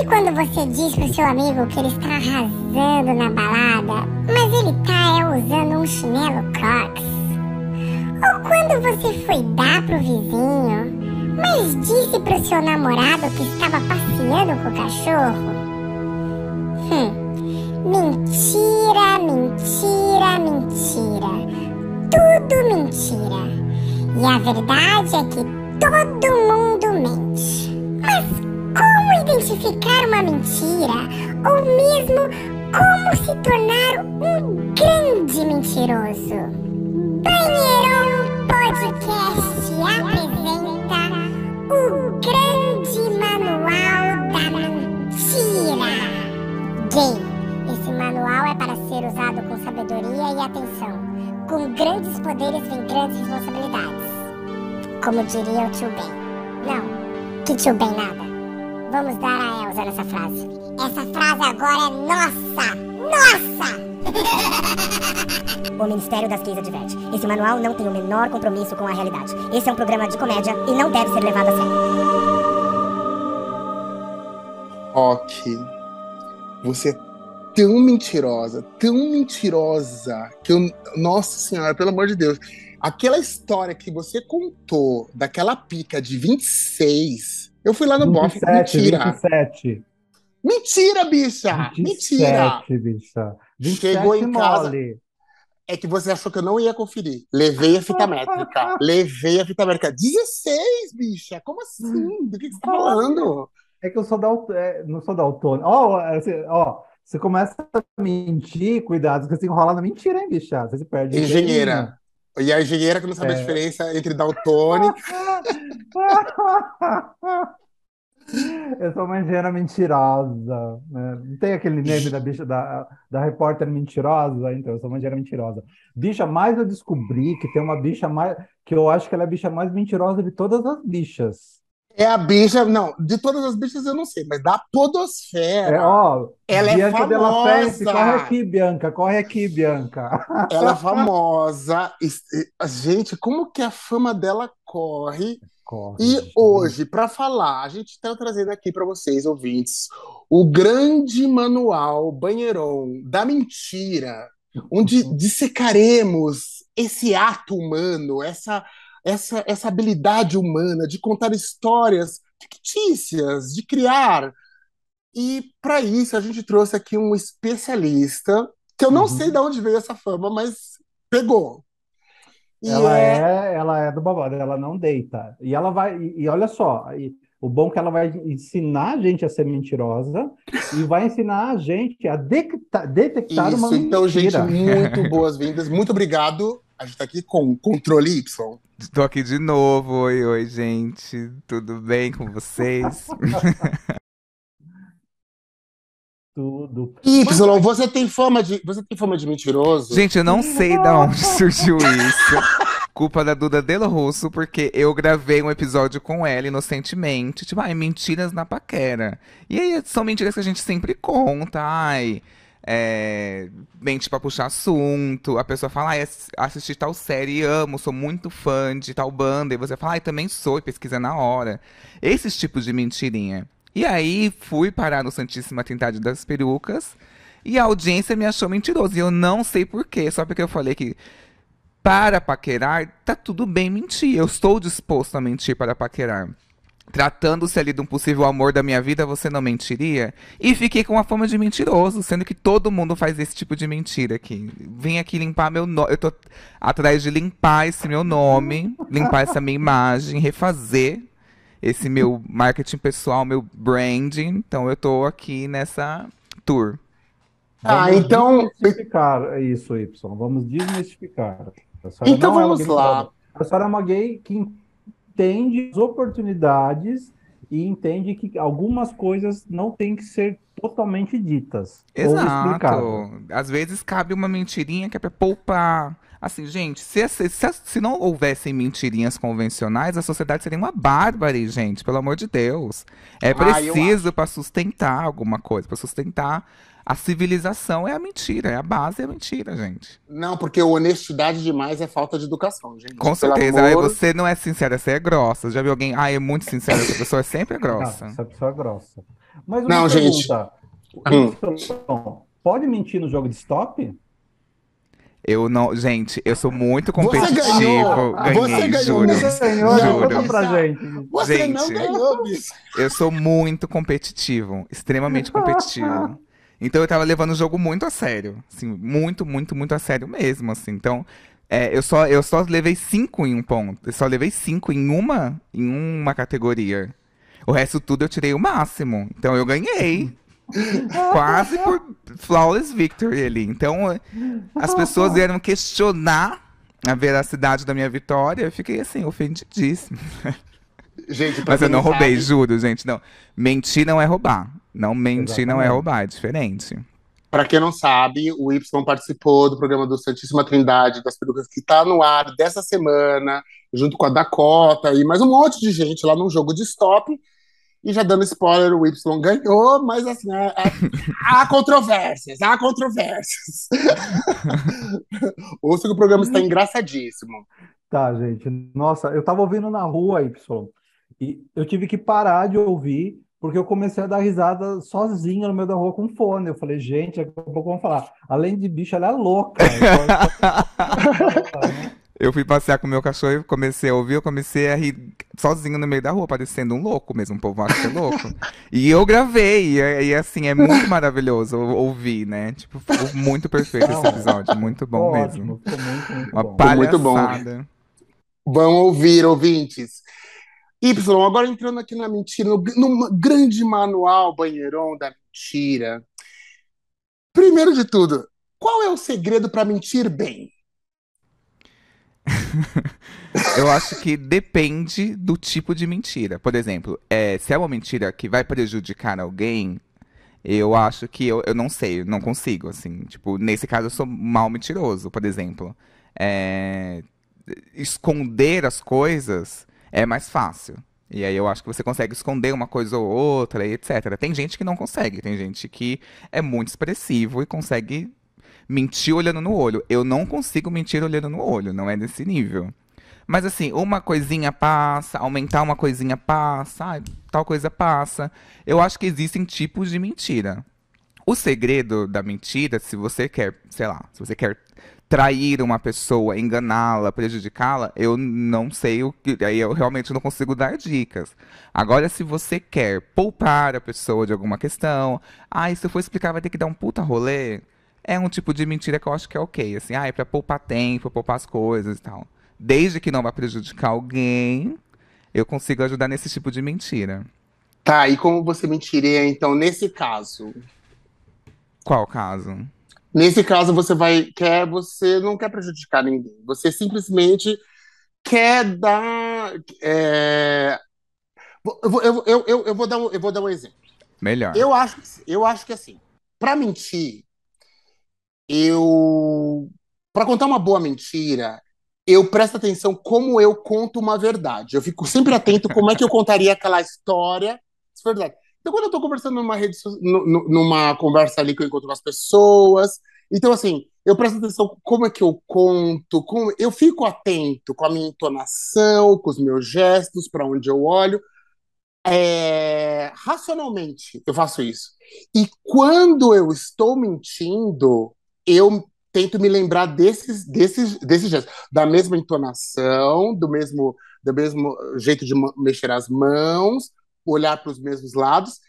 Sabe quando você diz pro seu amigo que ele está arrasando na balada, mas ele tá é, usando um chinelo Crocs? Ou quando você foi dar pro vizinho, mas disse pro seu namorado que estava passeando com o cachorro? Hum, mentira, mentira, mentira. Tudo mentira. E a verdade é que todo mundo mente. Mas como identificar uma mentira? Ou mesmo como se tornar um grande mentiroso? Banheirão Podcast apresenta o grande manual da mentira. Gay. Esse manual é para ser usado com sabedoria e atenção. Com grandes poderes vem grandes responsabilidades. Como diria o tio Ben. Não, que tio Ben nada. Vamos dar a Elsa nessa frase. Essa frase agora é nossa! Nossa! O Ministério das Gays adverte. Esse manual não tem o menor compromisso com a realidade. Esse é um programa de comédia e não deve ser levado a sério. Rock, você é tão mentirosa, tão mentirosa, que eu. Nossa Senhora, pelo amor de Deus. Aquela história que você contou daquela pica de 26, eu fui lá no bofe. 27, Mentira. 27. Mentira, bicha! Mentira! 27, bicha. 27 Chegou em casa. mole. É que você achou que eu não ia conferir. Levei a fita métrica. Levei a fita métrica. 16, bicha! Como assim? Do que, que você tá falando? É que eu sou da, é, não sou daltônico. Ó, assim, ó, você começa a mentir, cuidado, que você enrola na mentira, hein, bicha? Você se perde. Engenheira. E a engenheira que não sabe a É. diferença entre daltônico. Eu sou uma engenheira mentirosa, né? Não tem aquele meme da bicha da, da repórter mentirosa, então eu sou uma engenheira mentirosa. Bicha, mais eu descobri que tem uma bicha mais que eu acho que ela é a bicha mais mentirosa de todas as bichas. É a bicha, não, de todas as bichas eu não sei, mas da É, podosfera. ó, Ela é Bianca Della famosa. Fence, corre aqui, Bianca, corre aqui, Bianca. Ela é famosa. E- e- Gente, como que a fama dela corre? Corre, E bicha. hoje, para falar, a gente está trazendo aqui para vocês, ouvintes, o grande manual banheirão da mentira, onde dissecaremos esse ato humano, essa, essa, essa habilidade humana de contar histórias fictícias, de criar. E para isso a gente trouxe aqui um especialista, que eu não Uhum. sei de onde veio essa fama, mas pegou. E Ela é é, ela é do babado, ela não deita. E ela vai, e, e olha só, e o bom é que ela vai ensinar a gente a ser mentirosa e vai ensinar a gente a detectar, detectar uma Isso, então, gente, mentira. muito boas-vindas. Muito obrigado. A gente tá aqui com Controle Y. Tô aqui de novo. Oi, oi, gente. Tudo bem com vocês? Tudo. Y, você tem fama de, você tem fama de mentiroso? Gente, eu não sei da onde surgiu isso. Culpa da Duda Delo Russo, porque eu gravei um episódio com ela inocentemente. Tipo, ai, mentiras na paquera. E aí são mentiras que a gente sempre conta. Ai, é, mente pra puxar assunto. A pessoa fala, ass- assisti tal série, amo, sou muito fã de tal banda. E você fala, ai, também sou, e pesquisa na hora. Esses tipos de mentirinha. E aí fui parar no Santíssima Trindade das Perucas. E a audiência me achou mentiroso. E eu não sei porquê. Só porque eu falei que para paquerar, tá tudo bem mentir. Eu estou disposto a mentir para paquerar. Tratando-se ali de um possível amor da minha vida, você não mentiria? E fiquei com a fama de mentiroso, sendo que todo mundo faz esse tipo de mentira aqui. Vim aqui limpar meu nome. Eu tô atrás de limpar esse meu nome, limpar essa minha imagem, refazer esse meu marketing pessoal, meu branding. Então eu tô aqui nessa tour. Ah, Vamos então- desmistificar isso, Y. Vamos desmistificar. Então é vamos gay lá. A senhora é uma gay que entende as oportunidades e entende que algumas coisas não têm que ser totalmente ditas ou explicadas. Exato. Às vezes cabe uma mentirinha que é pra poupar. Assim, gente, se, se, se, se não houvessem mentirinhas convencionais, a sociedade seria uma bárbara, gente, pelo amor de Deus. É Ah, preciso pra sustentar alguma coisa, pra sustentar a civilização é a mentira, é a base é a mentira, gente. Não, porque honestidade demais é falta de educação, gente. Com Pelo certeza. Aí amor- você não é sincera, você é grossa. Já viu alguém, ah, é muito sincera, essa pessoa é sempre grossa. essa pessoa é grossa. Mas uma Não, gente. pergunta. Hum. Y, Pode mentir no jogo de stop? Eu não. Gente, eu sou muito Você competitivo. ganhou! Ganhei, Você ganhou! juro. Você ganhou, Juro. conta pra gente. Você não Gente. ganhou, bicho. Eu sou muito competitivo, extremamente competitivo. Então eu tava levando o jogo muito a sério, assim, muito, muito, muito a sério mesmo, assim. Então, é, eu só eu só levei cinco em um ponto, eu só levei cinco em uma em uma categoria. O resto tudo eu tirei o máximo. Então eu ganhei. Quase por flawless victory ali. Então, as pessoas vieram questionar a veracidade da minha vitória. Eu fiquei assim, ofendidíssimo. Gente, Mas eu não roubei, sabe, juro, gente. Não. Mentir não é roubar. Não mentir não é Exatamente. roubar, é diferente. Pra quem não sabe, o Y participou do programa do Santíssima Trindade das Perucas que tá no ar dessa semana, junto com a Dakota e mais um monte de gente lá num jogo de stop. E já dando spoiler, o Y ganhou, mas assim, é- há controvérsias, há controvérsias. Ouça que o programa está engraçadíssimo. Tá, gente. Nossa, eu tava ouvindo na rua, Y, e eu tive que parar de ouvir, porque eu comecei a dar risada sozinho no meio da rua com fone. Eu falei, gente, daqui a pouco vão falar, além de bicho, ela é louca. Eu fui passear com o meu cachorro e comecei a ouvir, eu comecei a rir sozinho no meio da rua, parecendo um louco mesmo, o povo acha que é louco. E eu gravei, e, e, assim, é muito maravilhoso ou- ouvir, né? Tipo, ficou muito perfeito esse episódio, muito bom mesmo. Ótimo, muito, muito Uma bom. Ficou muito bom. palhaçada. Vão ouvir, ouvintes. Y, agora entrando aqui na mentira, no, no grande manual banheirão da mentira. Primeiro de tudo, qual é o segredo para mentir bem? Eu acho que depende do tipo de mentira. Por exemplo, é, se é uma mentira que vai prejudicar alguém, eu acho que eu, eu não sei, eu não consigo, assim. Tipo, nesse caso eu sou mal mentiroso, por exemplo. É, esconder as coisas é mais fácil. E aí eu acho que você consegue esconder uma coisa ou outra, etc. Tem gente que não consegue, tem gente que é muito expressivo e consegue mentir olhando no olho. Eu não consigo mentir olhando no olho, não é desse nível. Mas assim, uma coisinha passa, aumentar uma coisinha passa, tal coisa passa. Eu acho que existem tipos de mentira. O segredo da mentira, se você quer, sei lá, se você quer trair uma pessoa, enganá-la, prejudicá-la, eu não sei o que, aí eu realmente não consigo dar dicas. Agora, se você quer poupar a pessoa de alguma questão, ai, se eu for explicar vai ter que dar um puta rolê, é um tipo de mentira que eu acho que é ok, assim, ah, é pra poupar tempo, poupar as coisas e tal. Desde que não vá prejudicar alguém, eu consigo ajudar nesse tipo de mentira. Tá, e como você mentiria, então, nesse caso? Qual caso? Nesse caso, você vai. Quer, você não quer prejudicar ninguém. Você simplesmente quer dar. é, Eu, vou- eu, eu, eu, vou dar um, eu vou dar um exemplo. Melhor. Eu acho, eu acho que assim, para mentir, eu. Para contar uma boa mentira, eu presto atenção como eu conto uma verdade. Eu fico sempre atento como é que eu contaria aquela história, se for verdade. Então, quando eu tô conversando numa rede, numa conversa ali que eu encontro com as pessoas, então assim, eu presto atenção como é que eu conto, como eu fico atento com a minha entonação, com os meus gestos, para onde eu olho. É, racionalmente eu faço isso. E quando eu estou mentindo, eu tento me lembrar desses, desses, desses gestos, da mesma entonação, do mesmo, do mesmo jeito de mexer as mãos, olhar para os mesmos lados.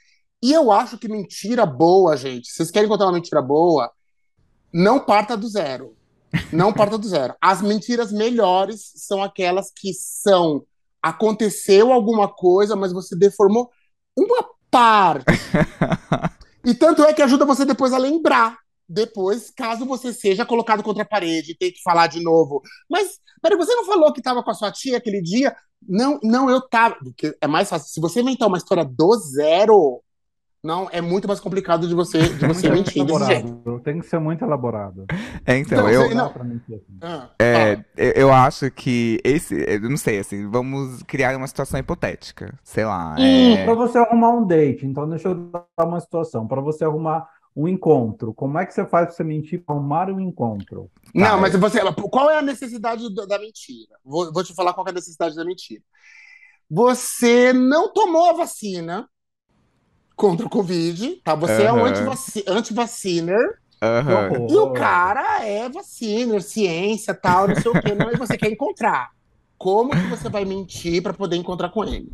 E eu acho que mentira boa, gente. Vocês querem contar uma mentira boa? Não parta do zero. Não parta do zero. As mentiras melhores são aquelas que são aconteceu alguma coisa, mas você deformou uma parte. E tanto é que ajuda você depois a lembrar. Depois, caso você seja colocado contra a parede e tenha que falar de novo. Mas, peraí, você não falou que estava com a sua tia aquele dia? Não, não, eu tava. Porque é mais fácil. Se você inventar uma história do zero, não, é muito mais complicado de você, de você Muito mentir desse jeito. elaborado. Tem que ser muito elaborado. É, então, Não, eu, Não pra assim. Ah, É, eu acho que esse, eu não sei, assim, vamos criar uma situação hipotética, sei lá, é, Para você arrumar um date, então deixa eu dar uma situação. Para você arrumar um encontro, como é que você faz para você mentir para arrumar um encontro? Não, Tá, mas você. Qual é a necessidade da mentira? Vou, vou te falar qual é a necessidade da mentira. Você não tomou a vacina contra o Covid, tá? Você é um Aham. antivaciner horror. e o cara é vaciner, ciência, tal, não sei o quê. Não, e você quer encontrar. Como que você vai mentir pra poder encontrar com ele?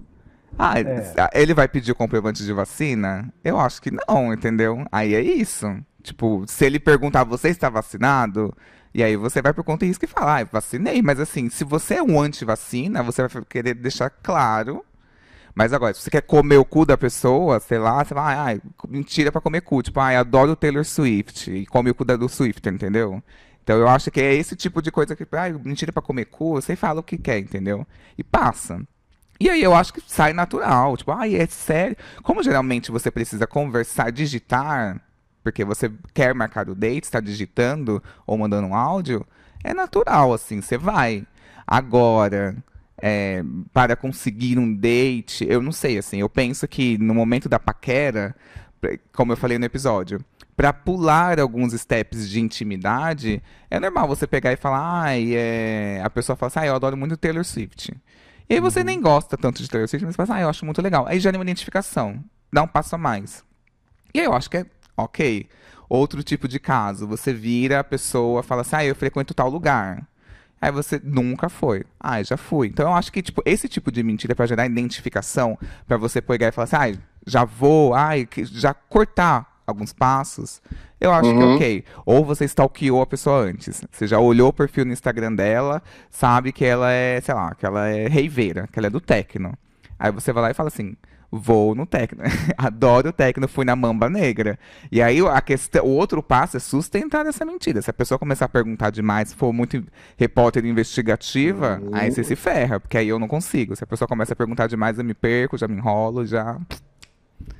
Ah, É. ele vai pedir o comprovante de vacina? Eu acho que não, entendeu? Aí é isso. Tipo, se ele perguntar, você está vacinado? E aí você vai por conta e risco e fala, ah, vacinei. Mas assim, se você é um anti-vacina, você vai querer deixar claro. Mas agora, se você quer comer o cu da pessoa, sei lá, você vai, ai, mentira pra comer cu. Tipo, ai, adoro o Taylor Swift. E come o cu da do Swift, entendeu? Então eu acho que é esse tipo de coisa que, ai, mentira pra comer cu, você fala o que quer, entendeu? E passa. E aí eu acho que sai natural. Tipo, ai, é sério. Como geralmente você precisa conversar, digitar, porque você quer marcar o date, está digitando ou mandando um áudio, é natural, assim, você vai. Agora, é, para conseguir um date, eu não sei, assim, eu penso que no momento da paquera, como eu falei no episódio, para pular alguns steps de intimidade, é normal você pegar e falar, ai, é... a pessoa fala assim, ah, eu adoro muito Taylor Swift. E aí você nem gosta tanto de Taylor Swift, mas você fala assim, ah, eu acho muito legal. Aí já é uma identificação, dá um passo a mais. E aí eu acho que é ok. Outro tipo de caso, você vira a pessoa, fala assim, ah, eu frequento tal lugar. Aí você nunca foi. Ah, já fui. Então eu acho que, tipo, esse tipo de mentira pra gerar identificação, pra você pegar e falar assim, ah, já vou, ai, já cortar alguns passos. Eu acho que é Uhum. ok. Ou você stalkeou a pessoa antes. Você já olhou o perfil no Instagram dela, sabe que ela é, sei lá, que ela é reiveira, que ela é do techno. Aí você vai lá e fala assim: vou no techno. Adoro o techno, fui na mamba negra. E aí a questão, o outro passo é sustentar essa mentira. Se a pessoa começar a perguntar demais, se for muito repórter investigativa, Uhum. aí você se ferra, porque aí eu não consigo. Se a pessoa começa a perguntar demais, eu me perco, já me enrolo, já.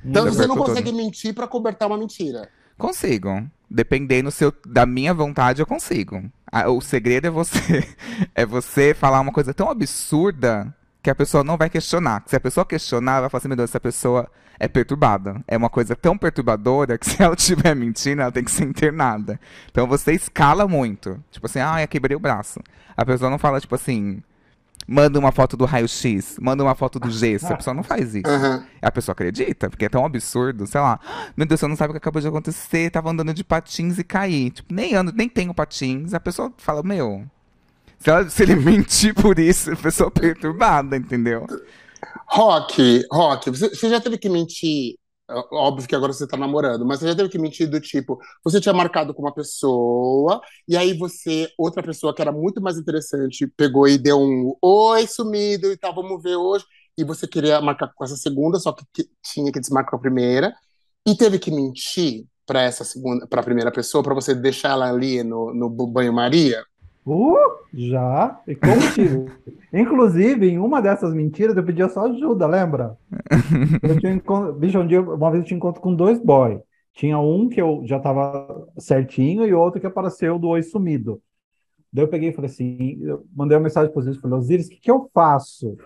Então você não consegue mentir pra cobertar uma mentira. Consigo. Dependendo seu, da minha vontade, eu consigo. Ah, O segredo é você é você falar uma coisa tão absurda que a pessoa não vai questionar. Se a pessoa questionar, ela vai falar assim, meu Deus, essa pessoa é perturbada. É uma coisa tão perturbadora que se ela estiver mentindo, ela tem que ser internada. Então você escala muito. Tipo assim, ah, eu quebrei o braço. A pessoa não fala, tipo assim, manda uma foto do raio-x, manda uma foto do gesso. A pessoa não faz isso. Aham. A pessoa acredita, porque é tão absurdo, sei lá. Meu Deus, você não sabe o que acabou de acontecer, tava andando de patins e caí. Tipo, nem ando, nem tenho patins. A pessoa fala, meu. Se, ela- se ele mentir por isso, a pessoa é perturbada, entendeu? Rock, Rock, você já teve que mentir? Ó- Óbvio que agora você tá namorando, mas você já teve que mentir do tipo, você tinha marcado com uma pessoa, e aí você, outra pessoa que era muito mais interessante, pegou e deu um oi, sumido e tal, vamos ver hoje, e você queria marcar com essa segunda, só que, que tinha que desmarcar a primeira, e teve que mentir para essa segunda, para a primeira pessoa, para você deixar ela ali no, no banho-maria? Uh, já, e com motivo. Inclusive, em uma dessas mentiras, eu pedia só ajuda, lembra? Eu tinha encontro, bicho, um dia, uma vez eu tinha encontro com dois boys. Tinha um que eu já tava certinho e outro que apareceu do oi sumido. Daí eu peguei e falei assim, eu mandei uma mensagem para Osiris, falei, Osiris, o que que eu faço?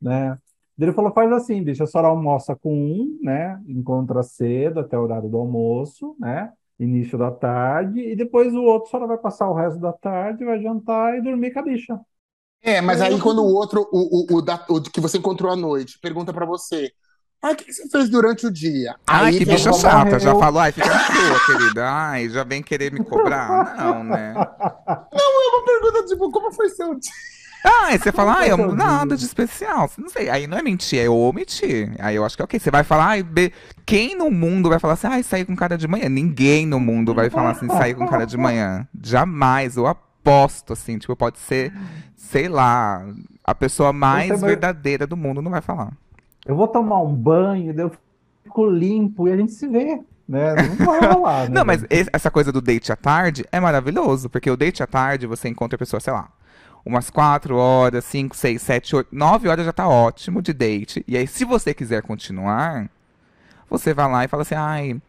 Né? Daí ele falou, faz assim, bicho, a senhora almoça com um, né? Encontra cedo até o horário do almoço, né? Início da tarde, e depois o outro senhora vai passar o resto da tarde, vai jantar e dormir com a bicha. É, mas aí não- quando o outro, o, o, o, da- o que você encontrou à noite, pergunta pra você, ah, o que que você fez durante o dia? Ai, Aí que bicha chata, já falou, ai, fica na sua, querida. Ai, já vem querer me cobrar. Não, né? uma pergunta tipo, como foi seu dia? Ah, aí você fala, ai, eu, nada de especial. Não sei, aí não é mentir, é omitir. Aí eu acho que é ok. Você vai falar, ai, be- quem no mundo vai falar assim, ai, sair com cara de manhã? Ninguém no mundo vai falar assim, sair com cara de manhã. Jamais, eu aposto, assim, tipo, pode ser, sei lá, a pessoa mais também- verdadeira do mundo não vai falar. Eu vou tomar um banho, eu fico limpo e a gente se vê, né? Não vai rolar, né? Não, mas essa coisa do date à tarde é maravilhoso, porque o date à tarde você encontra a pessoa, sei lá, umas 4 horas, 5, 6, 7, 8, 9 horas já tá ótimo de date. E aí, se você quiser continuar, você vai lá e fala assim, ai,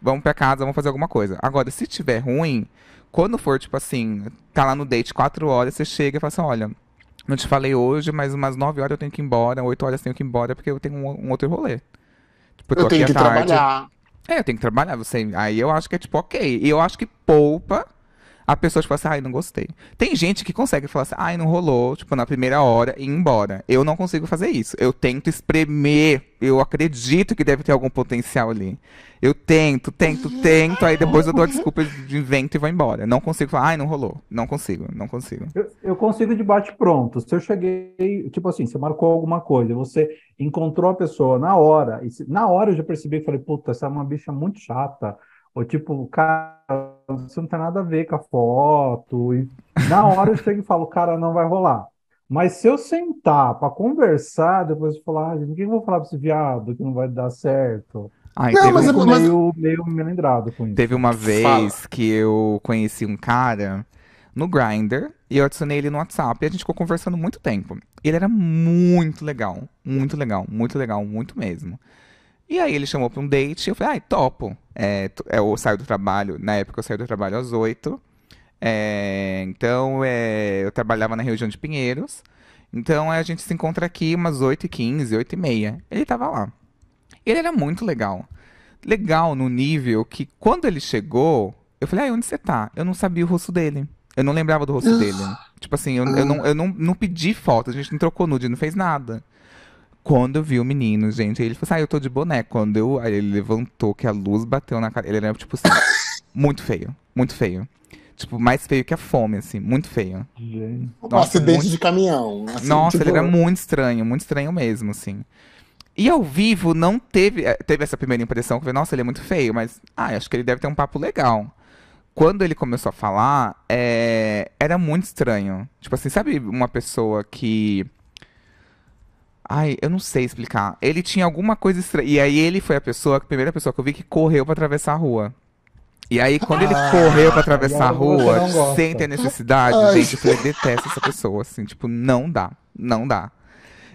vamos pra casa, vamos fazer alguma coisa. Agora, se tiver ruim, quando for, tipo assim, tá lá no date 4 horas, você chega e fala assim, olha, não te falei hoje, mas umas 9 horas eu tenho que ir embora, 8 horas eu tenho que ir embora, porque eu tenho um, um outro rolê. Tipo, tô Eu tenho aqui que à tarde. trabalhar. É, eu tenho que trabalhar, você. Aí eu acho que é tipo, ok. E eu acho que poupa a pessoa, tipo assim, ai, não gostei. Tem gente que consegue falar assim, ai, não rolou, tipo, na primeira hora e ir embora. Eu não consigo fazer isso. Eu tento espremer, eu acredito que deve ter algum potencial ali. Eu tento, tento, tento, aí depois eu dou a desculpa de invento e vou embora. Não consigo falar, ai, não rolou. Não consigo, não consigo. Eu, eu consigo de bate-pronto. Se eu cheguei, tipo assim, você marcou alguma coisa, você encontrou a pessoa na hora, e se- na hora eu já percebi e falei, puta, essa é uma bicha muito chata. Ou tipo, cara, isso não tem nada a ver com a foto. E na hora eu chego e falo, cara, não vai rolar. Mas se eu sentar pra conversar, depois eu falar, ah, gente, o que eu vou falar pra esse viado que não vai dar certo? Ai, Não, teve, mas é- Fico mas- meio, meio melindrado com isso. teve uma vez Fala. que eu conheci um cara no Grindr e eu adicionei ele no WhatsApp e a gente ficou conversando muito tempo. Ele era muito legal, muito legal, muito legal, muito mesmo. E aí ele chamou pra um date e eu falei, ai, topo. É, é, eu saio do trabalho, na época eu saí do trabalho às 8. É, então é, eu trabalhava na região de Pinheiros. Então a gente se encontra aqui umas 8h15, 8h30. Ele tava lá. Ele era muito legal. Legal no nível que quando ele chegou, eu falei, ai, onde você tá? Eu não sabia o rosto dele. Eu não lembrava do rosto dele. Tipo assim, eu, eu, não, eu não, não pedi foto, a gente não trocou nude, não fez nada. Quando eu vi o menino, gente, ele falou assim, ah, eu tô de boné. Quando eu, aí ele levantou, que a luz bateu na cara. Ele era, tipo assim, muito feio, muito feio. Tipo, mais feio que a fome, assim, muito feio. Gente. Um Nossa, acidente muito- de caminhão. assim, Nossa, tipo, ele era muito estranho, muito estranho mesmo, assim. E ao vivo não teve, eh, teve essa primeira impressão que eu falei, nossa, ele é muito feio, mas ah, acho que ele deve ter um papo legal. Quando ele começou a falar, é, era muito estranho. Tipo assim, sabe uma pessoa que. Ai, eu não sei explicar. Ele tinha alguma coisa estranha. E aí ele foi a pessoa, a primeira pessoa que eu vi que correu pra atravessar a rua. E aí, quando ele Ah, correu pra atravessar a rua, sem ter necessidade, Ai. gente, eu falei, detesto essa pessoa, assim, tipo, não dá, não dá.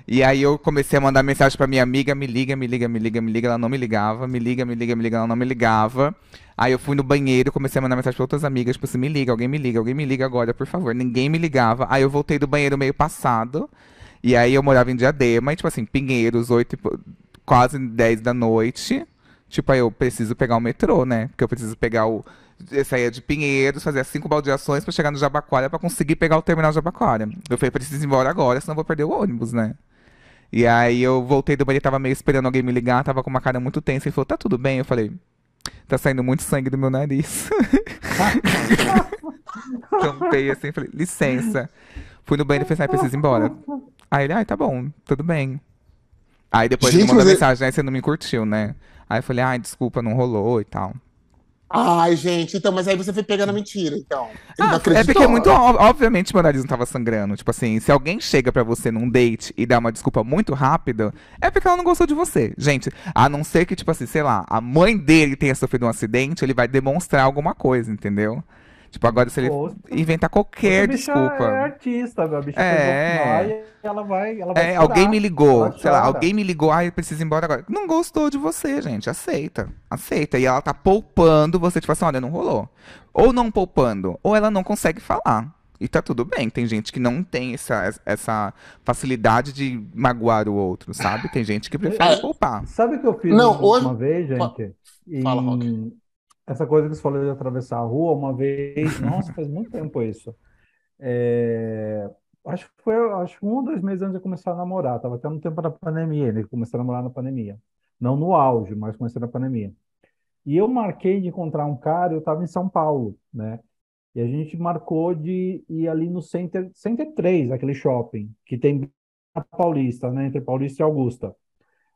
E aí eu comecei a mandar mensagem pra minha amiga, me liga, me liga, me liga, me liga, ela não me ligava, me liga, me liga, me liga, ela não me ligava. Aí eu fui no banheiro, comecei a mandar mensagem pra outras amigas, tipo assim, me liga, alguém me liga, alguém me liga agora, por favor. Ninguém me ligava. Aí eu voltei do banheiro meio passado, e aí eu morava em Diadema, e tipo assim, Pinheiros, oito, e po- quase 10 da noite. Tipo, aí eu preciso pegar o metrô, né? Porque eu preciso pegar o. Eu saía de Pinheiros, fazia cinco baldeações pra chegar no Jabaquara pra conseguir pegar o terminal Jabaquara. Eu falei, preciso ir embora agora, senão eu vou perder o ônibus, né? E aí eu voltei do banheiro, tava meio esperando alguém me ligar, tava com uma cara muito tensa. Ele falou, tá tudo bem? Eu falei, tá saindo muito sangue do meu nariz. Tampei assim, falei, licença. Fui no banheiro e falei, ai, preciso ir embora. Aí ele, ai, tá bom, tudo bem. Aí depois ele Gente, ele- mensagem, aí você não me curtiu, né? Aí eu falei, ai, desculpa, não rolou e tal. Ai, gente, então, mas aí você foi pegando a mentira, então. Ah, é porque é muito obviamente meu nariz não tava sangrando. Tipo assim, se alguém chega pra você num date e dá uma desculpa muito rápida, é porque ela não gostou de você. Gente, a não ser que, tipo assim, sei lá, a mãe dele tenha sofrido um acidente, ele vai demonstrar alguma coisa, entendeu? Tipo, agora se ele Pô, inventar qualquer a bicha desculpa. é artista, a bicha É. pegou lá e ela vai, ela vai É, chorar. alguém me ligou, Ela sei lá, alguém me ligou, ai, eu preciso ir embora agora. Não gostou de você, gente, aceita, aceita. E ela tá poupando você, tipo assim, olha, não rolou. Ou não poupando, ou ela não consegue falar. E tá tudo bem, tem gente que não tem essa, essa facilidade de magoar o outro, sabe? Tem gente que prefere É. poupar. Sabe o que eu fiz Não, uma hoje- vez, gente? Fala, Em- Roque. Essa coisa que você falou de atravessar a rua, uma vez, nossa, faz muito tempo isso. É, Acho que foi, acho um ou dois meses antes de começar a namorar, tava até no tempo da pandemia, né? que eu Comecei a namorar na pandemia. Não no auge, mas comecei na pandemia. E eu marquei de encontrar um cara, eu estava em São Paulo, né? E a gente marcou de ir ali no Center, Center 3, aquele shopping, que tem na Paulista, né? Entre Paulista e Augusta.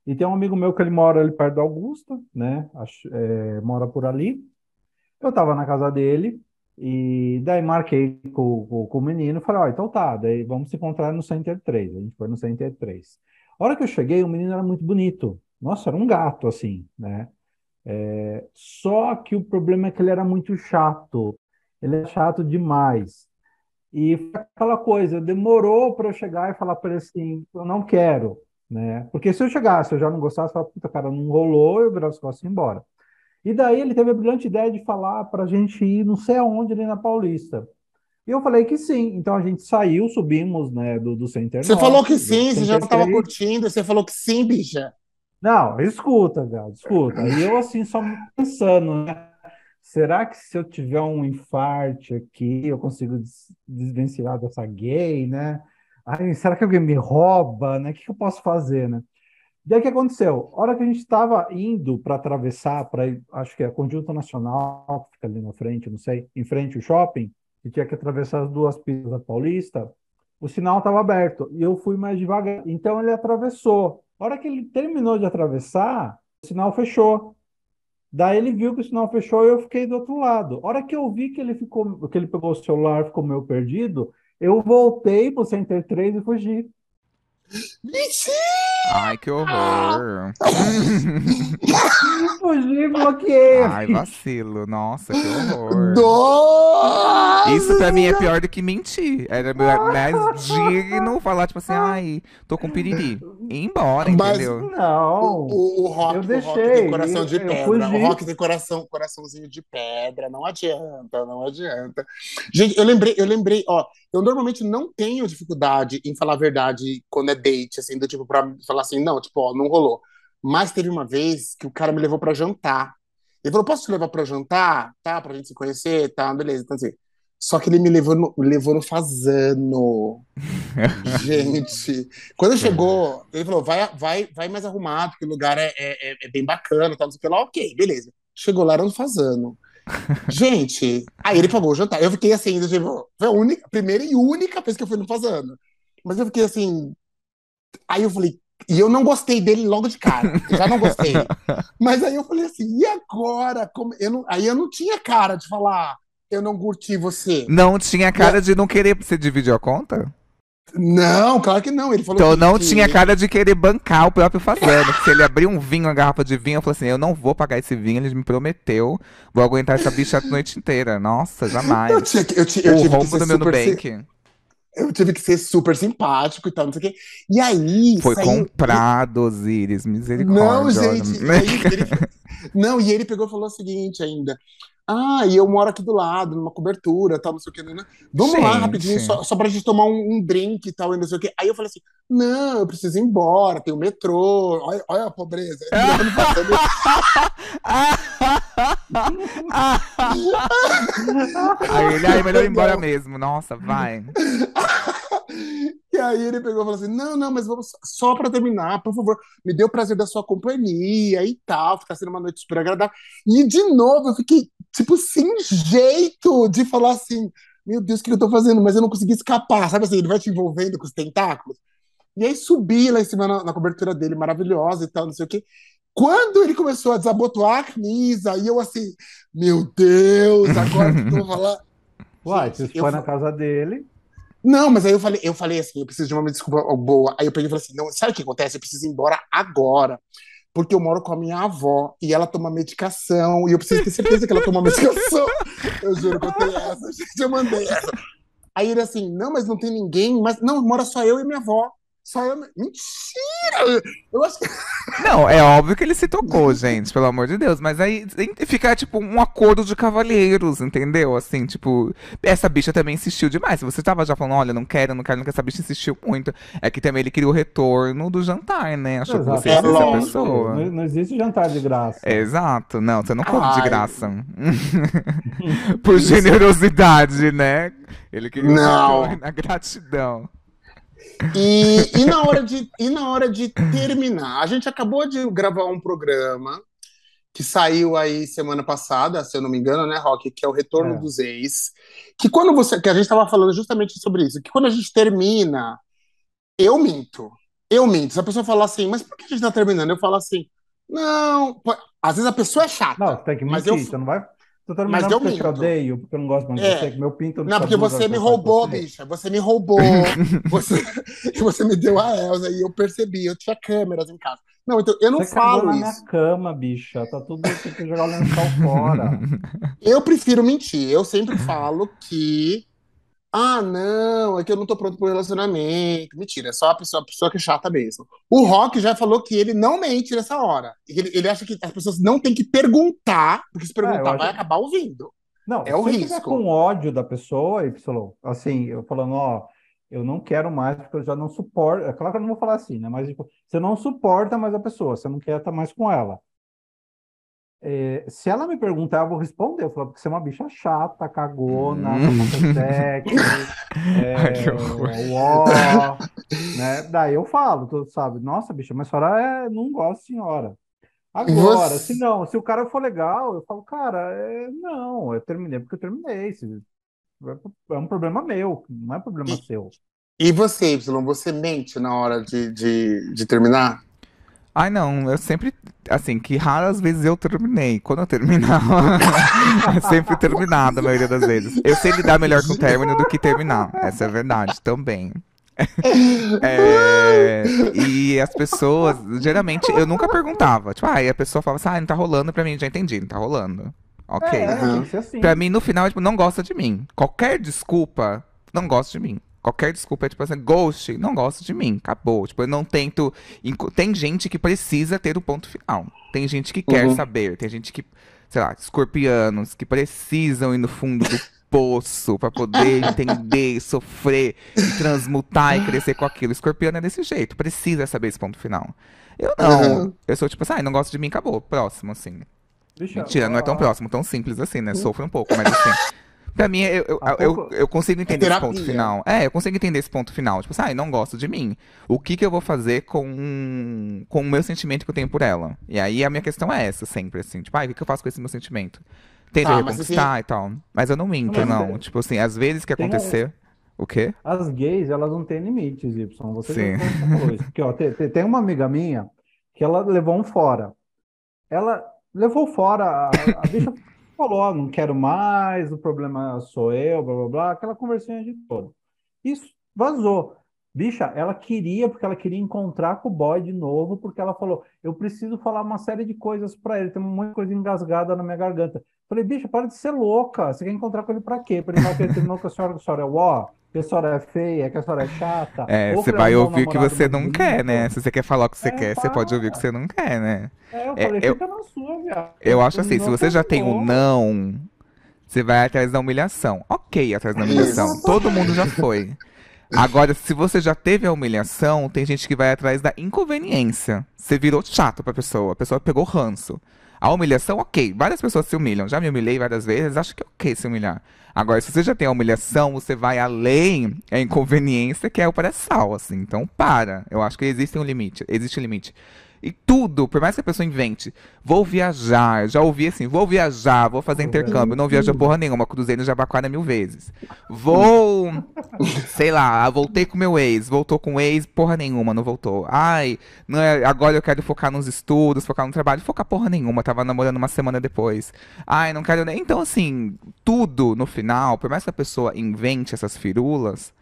E tem um amigo meu que ele mora ali perto da Augusta, né? Acho- é, mora por ali. Eu tava na casa dele e daí marquei com, com, com o menino falei, ó, então tá, daí vamos se encontrar no Center 3. A gente foi no Center 3. A hora que eu cheguei, o menino era muito bonito. Nossa, era um gato, assim, né? É, só que o problema é que ele era muito chato. Ele é chato demais. E aquela coisa, demorou para eu chegar e falar para ele assim, eu não quero, né? Porque se eu chegasse, eu já não gostasse, eu falava, puta, cara, não rolou, eu virava as costas e ia embora. E daí ele teve a brilhante ideia de falar para a gente ir não sei aonde ali na Paulista. E eu falei que sim. Então a gente saiu, subimos, né, do, do Center Você Norte, falou que sim, você já Center não tava 3. curtindo, você falou que sim, bicha. Não, escuta, cara, escuta. E eu assim, só pensando, né? será que se eu tiver um infarte aqui, eu consigo des- desvencilhar dessa gay, né? Ai, será que alguém me rouba, né? O que eu posso fazer, né? Daí o que aconteceu? A hora que a gente estava indo para atravessar, para acho que é Conjunto Nacional, que fica ali na frente, não sei, em frente ao shopping, que tinha que atravessar as duas pistas da Paulista, o sinal estava aberto e eu fui mais devagar. Então ele atravessou. A hora que ele terminou de atravessar, o sinal fechou. Daí ele viu que o sinal fechou e eu fiquei do outro lado. A hora que eu vi que ele ficou, que ele pegou o celular, ficou meio perdido, eu voltei pro Center 3 e fugi. Mentira! Ai, que horror. Fugi bloqueei. Ai, vacilo. Nossa, que horror. Nossa! Isso pra mim é pior do que mentir. Era mais digno falar, tipo assim, ai, tô com piriri. E ir embora, Mas- entendeu? Não. O, o, o rock, Eu o rock deixei, tem coração de eu pedra. fugi. O rock tem coração, coraçãozinho de pedra. Não adianta, não adianta. Gente, eu lembrei, eu lembrei, ó, eu normalmente não tenho dificuldade em falar a verdade quando é date, assim, do tipo, pra falar assim, não, tipo, ó, não rolou. Mas teve uma vez que o cara me levou pra jantar. Ele falou, posso te levar pra jantar? Tá, pra gente se conhecer? Tá, beleza. Então, assim, só que ele me levou no, levou no fazano. Gente, quando chegou, ele falou: vai, vai, vai mais arrumado, porque o lugar é, é, é- é bem bacana, tal, não sei o que lá. Ok, beleza. Chegou lá, era um fazano. Gente, aí ele pagou o jantar. Eu fiquei assim, tipo, foi a única, primeira e única vez que eu fui no fazano. Mas eu fiquei assim. Aí eu falei, e eu não gostei dele logo de cara. Já não gostei. Mas aí eu falei assim, e agora? Como... Eu não... Aí eu não tinha cara de falar, eu não curti você. Não tinha cara de não querer. Você dividiu a conta? Não, claro que não. Ele falou Então que- não que- tinha cara de querer bancar o próprio fazendo. Se ele abrir um vinho, uma garrafa de vinho, eu falei assim: eu não vou pagar esse vinho, ele me prometeu. Vou aguentar essa bicha a noite inteira. Nossa, Eu, jamais. tinha, que- eu, ti- eu O tive rombo ser do meu Nubank eu tive que ser super simpático e tal, não sei o quê. E aí foi saiu- comprado, Osiris. Misericórdia. Não, gente. aí ele- não, e ele pegou e falou o seguinte ainda. Ah, e eu moro aqui do lado, numa cobertura, tal, não sei o que. Né? Vamos lá Gente. rapidinho, só, só pra gente tomar um, um drink e tal, e não sei o que. Aí eu falei assim: não, eu preciso ir embora, tem o metrô, olha, olha a pobreza. Não faço- Aí ele, ai, melhor ir embora mesmo. Nossa, vai. E aí ele pegou e falou assim: não, não, mas vamos só para terminar, por favor, me dê o prazer da sua companhia e tal, ficar sendo uma noite super agradável. E de novo eu fiquei, tipo, sem jeito de falar assim: meu Deus, o que eu tô fazendo? Mas eu não consegui escapar, sabe assim? Ele vai te envolvendo com os tentáculos. E aí subi lá em cima na, na cobertura dele, maravilhosa e tal, não sei o quê. Quando ele começou a desabotoar a camisa, aí eu assim, meu Deus, agora que eu vou falar. Uai, você foi na casa dele. Não, mas aí eu falei, eu falei assim, eu preciso de uma desculpa boa. Aí eu peguei e falei assim, não, sabe o que acontece? Eu preciso ir embora agora. Porque eu moro com a minha avó e ela toma medicação e eu preciso ter certeza que ela toma medicação. Eu juro que eu tenho essa, gente, eu mandei essa. Aí ele assim, não, mas não tem ninguém, mas não, mora só eu e minha avó. Só eu. Mentira! Eu acho que. Não, é óbvio que ele se tocou, gente, pelo amor de Deus. Mas aí tem que ficar, tipo, um acordo de cavalheiros, entendeu? Assim, tipo, essa bicha também insistiu demais. Se você tava já falando, olha, não quero, não quero, não quero, essa bicha insistiu muito. É que também ele queria o retorno do jantar, né? Achou que você É essa pessoa. Não, não existe jantar de graça. Exato, não, você não come de Ai. graça. Por generosidade, né? Ele queria o Não. retorno, a gratidão. E, e, na hora de, e na hora de terminar, a gente acabou de gravar um programa que saiu aí semana passada, se eu não me engano, né, Rock? Que é o Retorno É. dos Ex. Que quando você. Que a gente estava falando justamente sobre isso, que quando a gente termina, eu minto. Eu minto. Se a pessoa falar assim, mas por que a gente tá terminando? Eu falo assim, não. Às vezes a pessoa é chata. Não, você tem que Mas mentir. eu- Você não vai. Você tá Mas terminando eu porque eu te minto. odeio, porque eu não gosto mais de É. você, que meu pinto Não, porque abusa você me roubou, você. bicha. Você me roubou. você, você me deu a Elsa e eu percebi. Eu tinha câmeras em casa. Não, então eu não Você falo na isso. minha cama, bicha. Tá tudo. Tem que jogar o lençol fora. Eu prefiro mentir. Eu sempre falo que. Ah, não, é que eu não tô pronto pro relacionamento. Mentira, é só a pessoa, a pessoa que é chata mesmo. O Rock já falou que ele não mente nessa hora. Ele, ele acha que as pessoas não têm que perguntar, porque se perguntar É, eu vai acho- acabar ouvindo. Não, É o risco. com ódio da pessoa, Y, assim, eu falando, ó, eu não quero mais porque eu já não suporto. É claro que eu não vou falar assim, né? Mas tipo, você não suporta mais a pessoa, você não quer estar mais com ela. É, se ela me perguntar, eu vou responder. Eu falo, porque você é uma bicha chata, cagona, Hum. sexy, Ai, que é, uó, né? Daí eu falo, tu sabe, nossa, bicha, mas a senhora é, não gosta, senhora. Agora, Você- se não, se o cara for legal, eu falo, cara, é, não, eu terminei porque eu terminei. é um problema meu, não é problema E- seu. E você, Y, você mente na hora de, de, de terminar? Ai, não, eu sempre, assim, que raras vezes eu terminei. Quando eu terminava, é sempre terminado a maioria das vezes. Eu sei lidar melhor com o término do que terminar. Essa é a verdade também. É, e as pessoas, geralmente, eu nunca perguntava. Tipo, aí a pessoa falava assim, ah, não tá rolando pra mim, já entendi, não tá rolando. Ok. É, assim. Pra mim, no final, tipo, não gosta de mim. Qualquer desculpa, não gosta de mim. Qualquer desculpa é tipo assim, ghost, não gosta de mim, acabou. Tipo, eu não tento. Tem gente que precisa ter o ponto final. Tem gente que quer Uhum. saber. Tem gente que, sei lá, escorpianos, que precisam ir no fundo do poço pra poder entender, sofrer, e transmutar e crescer com aquilo. Escorpiano é desse jeito, precisa saber esse ponto final. Eu não. Uhum. Eu sou tipo assim, ah, não gosta de mim, acabou. Próximo, assim. Bicha, Mentira, não é tão próximo, tão simples assim, né? Sofre um pouco, mas assim. Pra mim, eu, eu, eu, eu consigo entender esse ponto final. É, eu consigo entender esse ponto final. Tipo assim, ah, não gosto de mim. O que que eu vou fazer com, com o meu sentimento que eu tenho por ela? E aí a minha questão é essa, sempre, assim. Tipo, ah, o que que eu faço com esse meu sentimento? Tento Tá, mas reconquistar e tal. Mas eu não minto, não. é- Tipo assim, às vezes que um- acontecer. O quê? As gays, elas não têm limites, Y. Você Sim. falou isso. Porque, ó, tem, tem- tem uma amiga minha que ela levou um fora. Ela levou fora, a, a bicha falou, ó, não quero mais, o problema sou eu, blá, blá, blá, aquela conversinha de todo. Isso vazou. Bicha, ela queria, porque ela queria encontrar com o boy de novo, porque ela falou, eu preciso falar uma série de coisas pra ele, tem de coisa engasgada na minha garganta. Falei, bicha, para de ser louca, você quer encontrar com ele pra quê? Pra ele falar que ele terminou com a senhora, a senhora é que a senhora é feia, que a senhora é chata. É, você vai um ouvir o que você não quer, né? Se você quer falar o que você É, quer, você pode ouvir o que para. você não quer, né? É, eu É, falei, eu- fica na sua, viado. Eu acho assim, se Terminou, você já tem um terminou. não, você vai atrás da humilhação. Ok, atrás da humilhação. Isso. Todo mundo já foi. Agora, se você já teve a humilhação, tem gente que vai atrás da inconveniência. Você virou chato pra pessoa, a pessoa pegou ranço. A humilhação, ok. Várias pessoas se humilham. Já me humilhei várias vezes, acho que é ok se humilhar. Agora, se você já tem a humilhação, você vai além a inconveniência, que é o pré-sal, assim. Então, para. Eu acho que existe um limite. Existe um limite. E tudo, por mais que a pessoa invente, vou viajar, já ouvi assim, vou viajar, vou fazer intercâmbio, não viaja porra nenhuma, cruzei no Jabaquara mil vezes. Vou, sei lá, voltei com meu ex, voltou com o ex, porra nenhuma, não voltou. Ai, não é, agora eu quero focar nos estudos, focar no trabalho, focar porra nenhuma, tava namorando uma semana depois. Ai, não quero nem. Então, assim, tudo no final, por mais que a pessoa invente essas firulas,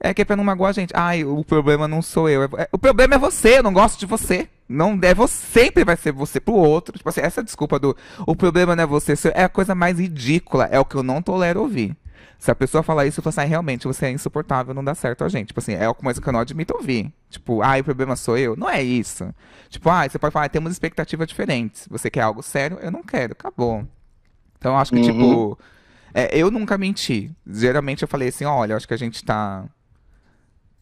é que é pra não magoar a gente. Ai, o problema não sou eu. é- o problema é você, eu não gosto de você. Não é você, sempre vai ser você pro outro. Tipo assim, essa desculpa do o problema não é você, é a coisa mais ridícula. É o que eu não tolero ouvir. Se a pessoa falar isso, eu falo assim, ah, realmente, você é insuportável, não dá certo a gente. Tipo assim, é uma coisa que eu não admito ouvir. Tipo, ah, o problema sou eu. Não é isso. Tipo, ah, você pode falar, ah, temos expectativas diferentes. Você quer algo sério? Eu não quero. Acabou. Então, eu acho que, Uhum. tipo, é, eu nunca menti. Geralmente eu falei assim, olha, acho que a gente tá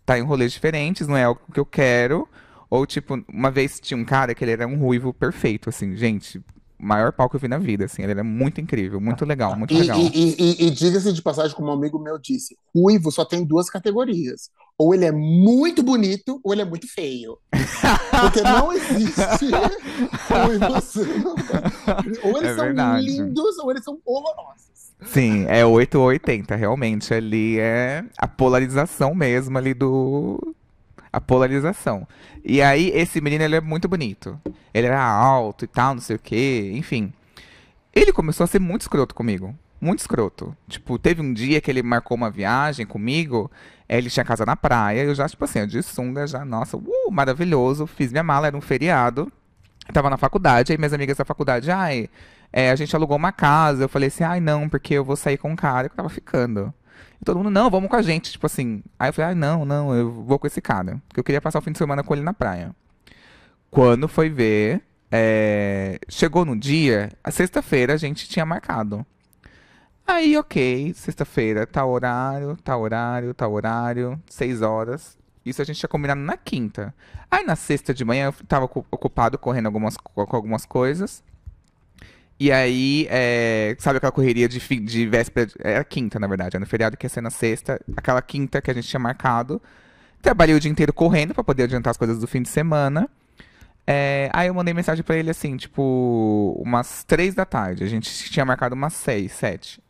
tá em rolês diferentes, não é algo que eu quero. Ou, tipo, uma vez tinha um cara que ele era um ruivo perfeito, assim, gente. Maior pau que eu vi na vida, assim. Ele era muito incrível, muito legal, muito E, legal. e- e- e- diga-se de passagem, como um amigo meu disse, ruivo só tem duas categorias. Ou ele é muito bonito, ou ele é muito feio. Porque não existe ruivos. Ou eles É são lindos, ou eles são horrorosos. Sim, é 8 ou 80, realmente. Ali é a polarização mesmo ali do. A polarização. E aí, esse menino, ele é muito bonito. Ele era alto e tal, não sei o quê, enfim. Ele começou a ser muito escroto comigo. Muito escroto. Tipo, teve um dia que ele marcou uma viagem comigo, eh, ele tinha casa na praia, eu já, tipo assim, eu de sunga, já, nossa, uh, maravilhoso. Fiz minha mala, era um feriado. Tava na faculdade, aí minhas amigas da faculdade, ai, é, a gente alugou uma casa. Eu falei assim, ai, não, porque eu vou sair com um cara que eu tava ficando. E todo mundo, não, vamos com a gente, tipo assim. Aí eu falei, ai, não, não, eu vou com esse cara. Porque eu queria passar o fim de semana com ele na praia. Quando foi ver, é, chegou no dia, a sexta-feira a gente tinha marcado. Aí, ok, sexta-feira, tá horário, tá horário, tá horário, seis horas. Isso a gente tinha combinado na quinta. Aí na sexta de manhã eu tava ocu- ocupado correndo algumas, co- com algumas coisas. E aí, é, sabe aquela correria de, de véspera? Era quinta, na verdade. Era no feriado que ia ser na sexta. Aquela quinta que a gente tinha marcado. Trabalhei o dia inteiro correndo pra poder adiantar as coisas do fim de semana. É, aí eu mandei mensagem pra ele assim, tipo, umas três da tarde. A gente tinha marcado umas seis, sete.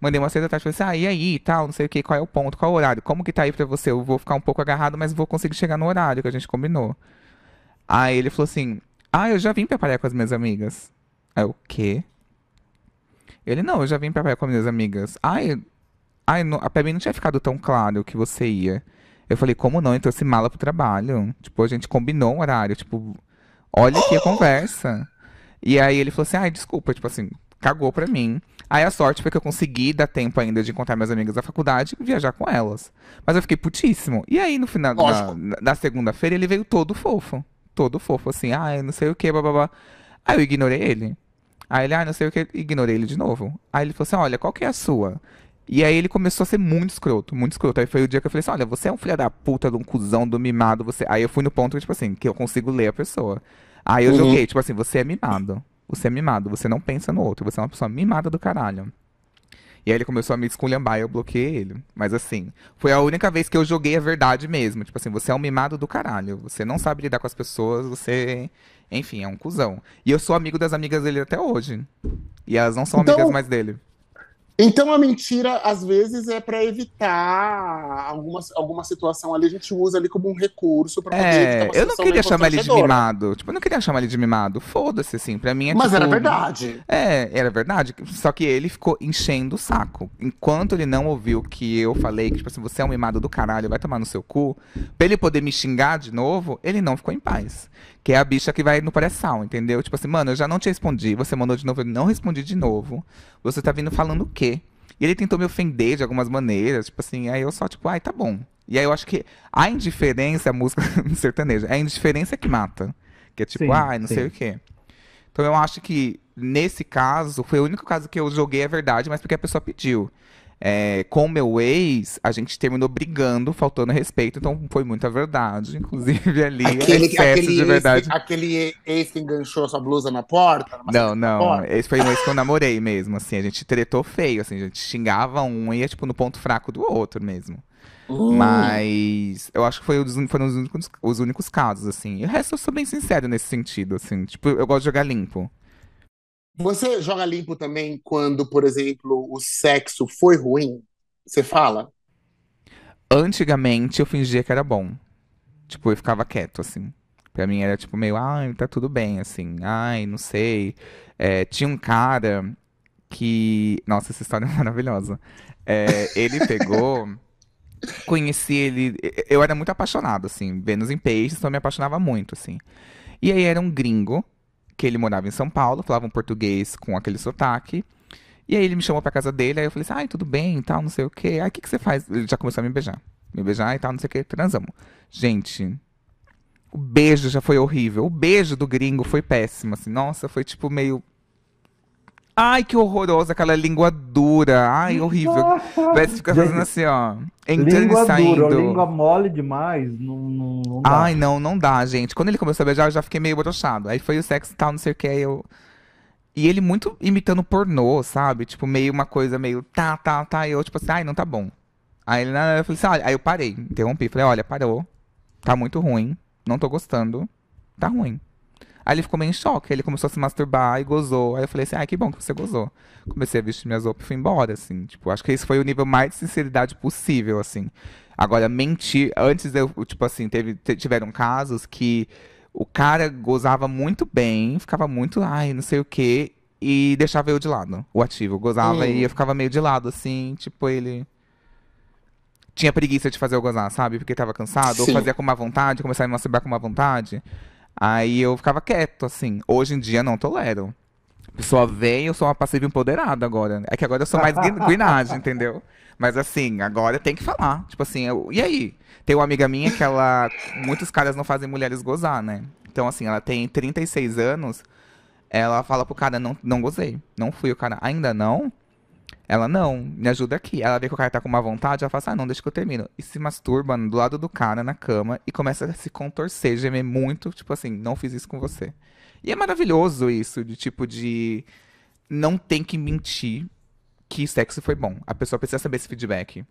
Mandei umas seis da tarde, falei assim, ah, e aí, tal, não sei o que, qual é o ponto, qual é o horário? Como que tá aí pra você? Eu vou ficar um pouco agarrado, mas vou conseguir chegar no horário que a gente combinou. Aí ele falou assim, ah, eu já vim pra praia com as minhas amigas. Eu, o quê? Ele, não, eu já vim pra praia com as minhas amigas. Ai, ai não, pra mim não tinha ficado tão claro que você ia. Eu falei, como não? Então se mala pro trabalho. Tipo, a gente combinou um horário, tipo, olha aqui a conversa. E aí ele falou assim, ai, desculpa, tipo assim, cagou pra mim. Aí a sorte foi que eu consegui dar tempo ainda de encontrar minhas amigas da faculdade e viajar com elas. Mas eu fiquei putíssimo. E aí no final da, da segunda-feira ele veio todo fofo. Todo fofo, assim, ai, não sei o que, bababá. Aí eu ignorei ele. Aí ele, ah, não sei o que, ignorei ele de novo. Aí ele falou assim, olha, qual que é a sua? E aí ele começou a ser muito escroto, muito escroto. Aí foi o dia que eu falei assim, olha, você é um filho da puta, de um cuzão, do mimado, você... Aí eu fui no ponto, tipo assim, que eu consigo ler a pessoa. Aí eu Uhum. joguei, tipo assim, você é mimado. Você é mimado, você não pensa no outro, você é uma pessoa mimada do caralho. E aí ele começou a me esculhambar e eu bloqueei ele. Mas assim, foi a única vez que eu joguei a verdade mesmo. Tipo assim, você é um mimado do caralho. Você não sabe lidar com as pessoas, você. Enfim, é um cuzão. E eu sou amigo das amigas dele até hoje. E elas não são Então- amigas mais dele. Então a mentira, às vezes, é para evitar alguma, alguma situação ali, a gente usa ali como um recurso para poder evitar É, uma eu não queria chamar ele de mimado. Tipo, eu não queria chamar ele de mimado. Foda-se, assim. Pra mim é Mas tipo, era verdade. É, era verdade. Só que ele ficou enchendo o saco. Enquanto ele não ouviu que eu falei que, tipo assim, você é um mimado do caralho, vai tomar no seu cu, pra ele poder me xingar de novo, ele não ficou em paz. Que é a bicha que vai no pré-sal, entendeu? Tipo assim, mano, eu já não te respondi, você mandou de novo, eu não respondi de novo. Você tá vindo falando o quê? E ele tentou me ofender de algumas maneiras, tipo assim, aí eu só, tipo, ai, tá bom. E aí eu acho que a indiferença, a música sertaneja, é a indiferença que mata. Que é tipo, Sim, ai, não sim. sei o quê. Então eu acho que nesse caso, foi o único caso que eu joguei a verdade, mas porque a pessoa pediu. É, com o meu ex, a gente terminou brigando, faltando respeito, então foi muita verdade. Inclusive ali, Aquele, excesso aquele, de ex, verdade. que- aquele ex que enganchou sua blusa na porta? Não, não. porta? Esse foi um ex que eu namorei mesmo, assim. A gente tretou feio, assim. A gente xingava um e ia, tipo, no ponto fraco do outro mesmo. Hum. Mas eu acho que foi foram os únicos, os únicos casos, assim. E o resto eu sou bem sincero nesse sentido, assim. Tipo, eu gosto de jogar limpo. Você joga limpo também quando, por exemplo, o sexo foi ruim? Você fala? Antigamente eu fingia que era bom. Tipo, eu ficava quieto, assim. Pra mim era tipo meio, ai, tá tudo bem, assim. Ai, não sei. É, tinha um cara que. Nossa, essa história é maravilhosa. É, ele pegou. Conheci ele. Eu era muito apaixonado, assim. Vênus em peixes, então eu me apaixonava muito, assim. E aí era um gringo, que ele morava em São Paulo, falava um português com aquele sotaque. E aí ele me chamou pra casa dele, aí eu falei assim, ai, tudo bem e tal, não sei o quê. Aí o que, que você faz? Ele já começou a me beijar. Me beijar e tal, não sei o quê, transamos. Gente, o beijo já foi horrível. O beijo do gringo foi péssimo, assim. Nossa, foi tipo meio. Ai, que horroroso, aquela língua dura. Ai, horrível. Parece ficar fazendo assim, ó. Entrando Língua e saindo. dura, língua mole demais, não, não, não dá. Ai, não, não dá, gente. Quando ele começou a beijar, eu já fiquei meio broxado. Aí foi o sexo e tal, não sei o que, aí eu. E ele muito imitando pornô, sabe? Tipo, meio uma coisa meio tá, tá, tá. E eu, tipo assim, ai, não tá bom. Aí ele, eu falei assim, olha, aí eu parei, interrompi. Falei, olha, parou. Tá muito ruim. Não tô gostando. Tá ruim. Aí ele ficou meio em choque. Ele começou a se masturbar e gozou. Aí eu falei assim, ai, que bom que você gozou. Comecei a vestir minhas roupas e fui embora, assim. Tipo, acho que esse foi o nível mais de sinceridade possível, assim. Agora, mentir. Antes eu, tipo assim, teve, te- tiveram casos que o cara gozava muito bem, ficava muito, ai, não sei o quê, e deixava eu de lado, o ativo. Gozava Hum. e eu ficava meio de lado, assim, tipo, ele. Tinha preguiça de fazer eu gozar, sabe? Porque tava cansado, ou Sim. fazia com má vontade, começava a me masturbar com má vontade. Aí eu ficava quieto, assim. Hoje em dia não tolero. A pessoa vem, eu sou uma passiva empoderada agora. É que agora eu sou mais guin- guinagem, entendeu? Mas assim, agora tem que falar. Tipo assim, eu- e aí? Tem uma amiga minha que ela. Muitos caras não fazem mulheres gozar, né? Então, assim, ela tem 36 anos. Ela fala pro cara, não, não gozei. Não fui o cara. Ainda não? Ela, não, me ajuda aqui. Ela vê que o cara tá com uma vontade, ela fala assim, ah, não, deixa que eu termino. E se masturba do lado do cara na cama e começa a se contorcer, gemer muito, tipo assim, não fiz isso com você. E é maravilhoso isso, de tipo de. não tem que mentir que sexo foi bom. A pessoa precisa saber esse feedback.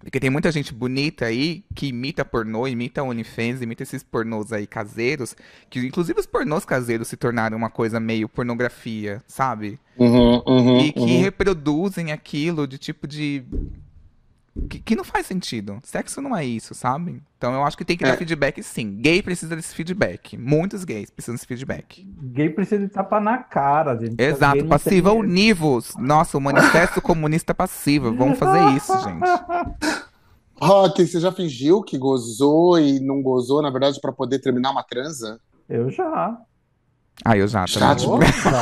Porque tem muita gente bonita aí que imita pornô, imita OnlyFans, imita esses pornôs aí caseiros, que inclusive os pornôs caseiros se tornaram uma coisa meio pornografia, sabe? Uhum, uhum, e que uhum. reproduzem aquilo de tipo de. Que, que não faz sentido. Sexo não é isso, sabe? Então eu acho que tem que É. dar feedback sim. Gay precisa desse feedback. Muitos gays precisam desse feedback. Gay precisa de tapa na cara, gente. Exato, passiva univos. Nossa, o manifesto comunista passiva. Vamos fazer isso, gente. Rock, você já fingiu que gozou e não gozou, na verdade, pra poder terminar uma transa? Eu já. Ah, eu já Já, tipo, já.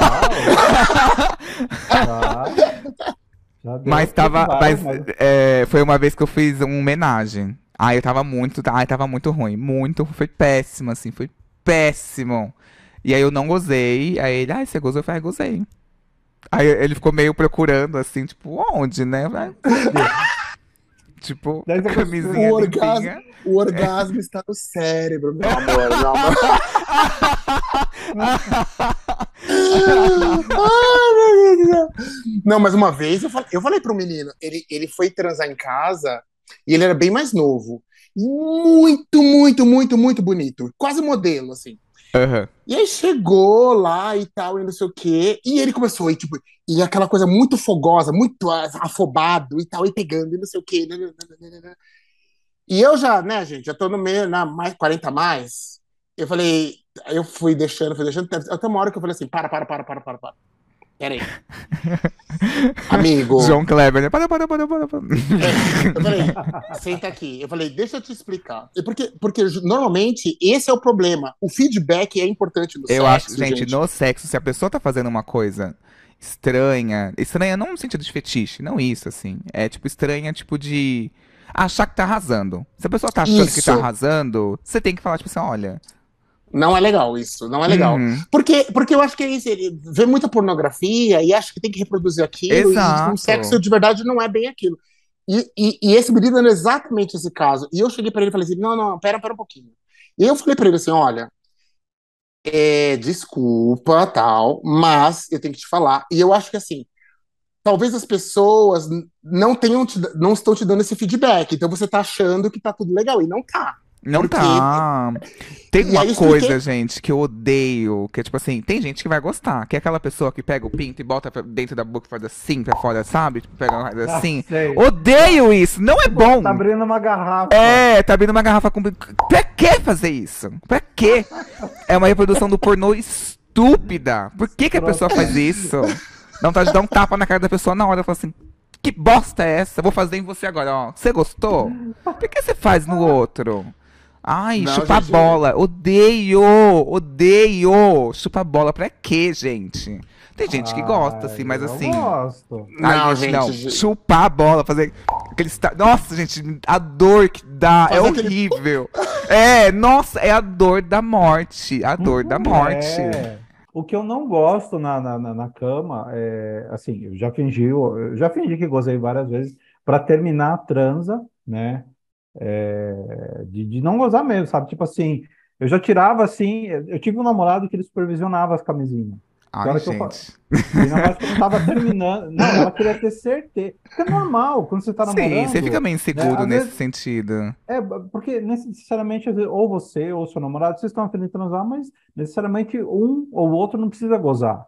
Já. Mas tava. Mas, é, foi uma vez que eu fiz uma homenagem. Ai, eu tava muito. Ai, tava muito ruim. Muito. Foi péssimo, assim. Foi péssimo. E aí eu não gozei. Aí ele, ai, você gozou? Eu falei, gozei. Aí ele ficou meio procurando, assim, tipo, onde, né? Tipo, camisinha O orgasmo, o orgasmo está no cérebro, meu amor, meu amor. Ai, meu Deus do céu. Não, mas uma vez eu falei, eu falei pro menino, ele, ele foi transar em casa e ele era bem mais novo. E muito, muito, muito, muito bonito. Quase modelo, assim. Aham. E aí chegou lá e tal, e não sei o quê. E ele começou, e, tipo, e aquela coisa muito fogosa, muito afobado e tal, e pegando, e não sei o quê. nananana. E eu já, né, gente, já tô no meio, na mais 40 a mais. Eu falei, eu fui deixando, fui deixando. Até uma hora que eu falei assim: para, para, para, para, para, para. Pera aí. Amigo. João Kleber, né? Para, para, para, para, para. Eu falei, senta aqui. Eu falei, deixa eu te explicar. E Porque, porque normalmente esse é o problema. O feedback é importante no Eu sexo, acho, gente, no sexo, se a pessoa tá fazendo uma coisa estranha, estranha não no sentido de fetiche, não isso, assim. É tipo estranha, tipo de achar que tá arrasando. Se a pessoa tá achando que Isso. tá arrasando, você tem que falar, tipo assim, olha. Não é legal isso, não é legal. uhum, Porque, porque eu acho que é isso, ele vê muita pornografia e acha que tem que reproduzir aquilo, Exato. e um sexo de verdade não é bem aquilo. E, e, e esse menino era exatamente esse caso. E eu cheguei pra ele e falei assim: não, não, pera, pera um pouquinho. E eu falei pra ele assim: olha, é, desculpa, tal, mas eu tenho que te falar. E eu acho que assim, talvez as pessoas não tenham te, não estão te dando esse feedback. Então você tá achando que tá tudo legal, e não tá. Não Porque- tá. Tem uma expliquei- coisa, gente, que eu odeio, que é tipo assim, tem gente que vai gostar, que é aquela pessoa que pega o pinto e bota pra dentro da boca e faz assim pra fora, sabe? Tipo, pega uma coisa assim. Ah, sei. Odeio isso, não é bom. Tá abrindo uma garrafa. É, tá abrindo uma garrafa com. Pra que fazer isso? Pra quê? É uma reprodução do pornô estúpida. Por que, que a pessoa faz isso? Dá vontade de dar um tapa na cara da pessoa na hora e falar assim: que bosta é essa? Vou fazer em você agora, ó. Você gostou? Por que você faz no outro? Ai, Não, chupa gente, bola. Odeio! Odeio! Chupa bola pra quê, gente? Tem gente que gosta, assim, mas eu assim. gosto. Não, Ai, gente, não. gente. Chupar a bola, fazer aquele. Nossa, gente, a dor que dá é Fazer aquele- horrível. É, nossa, é a dor da morte. A dor da morte. É. O que eu não gosto na, na, na- na cama é assim, eu já fingi, eu já fingi que gozei várias vezes para terminar a transa, né? É, de, de não gozar mesmo, sabe? Tipo assim, eu já tirava assim, eu tive um namorado que ele supervisionava as camisinhas. Ai, Agora que eu gente. E na parte que eu não tava terminando, não, ela queria ter certeza. Porque é normal, quando você tá Sim, namorando. você fica meio inseguro às nesse vezes- sentido. É, porque necessariamente, ou você ou seu namorado, vocês estão afim de transar, mas necessariamente um ou outro não precisa gozar,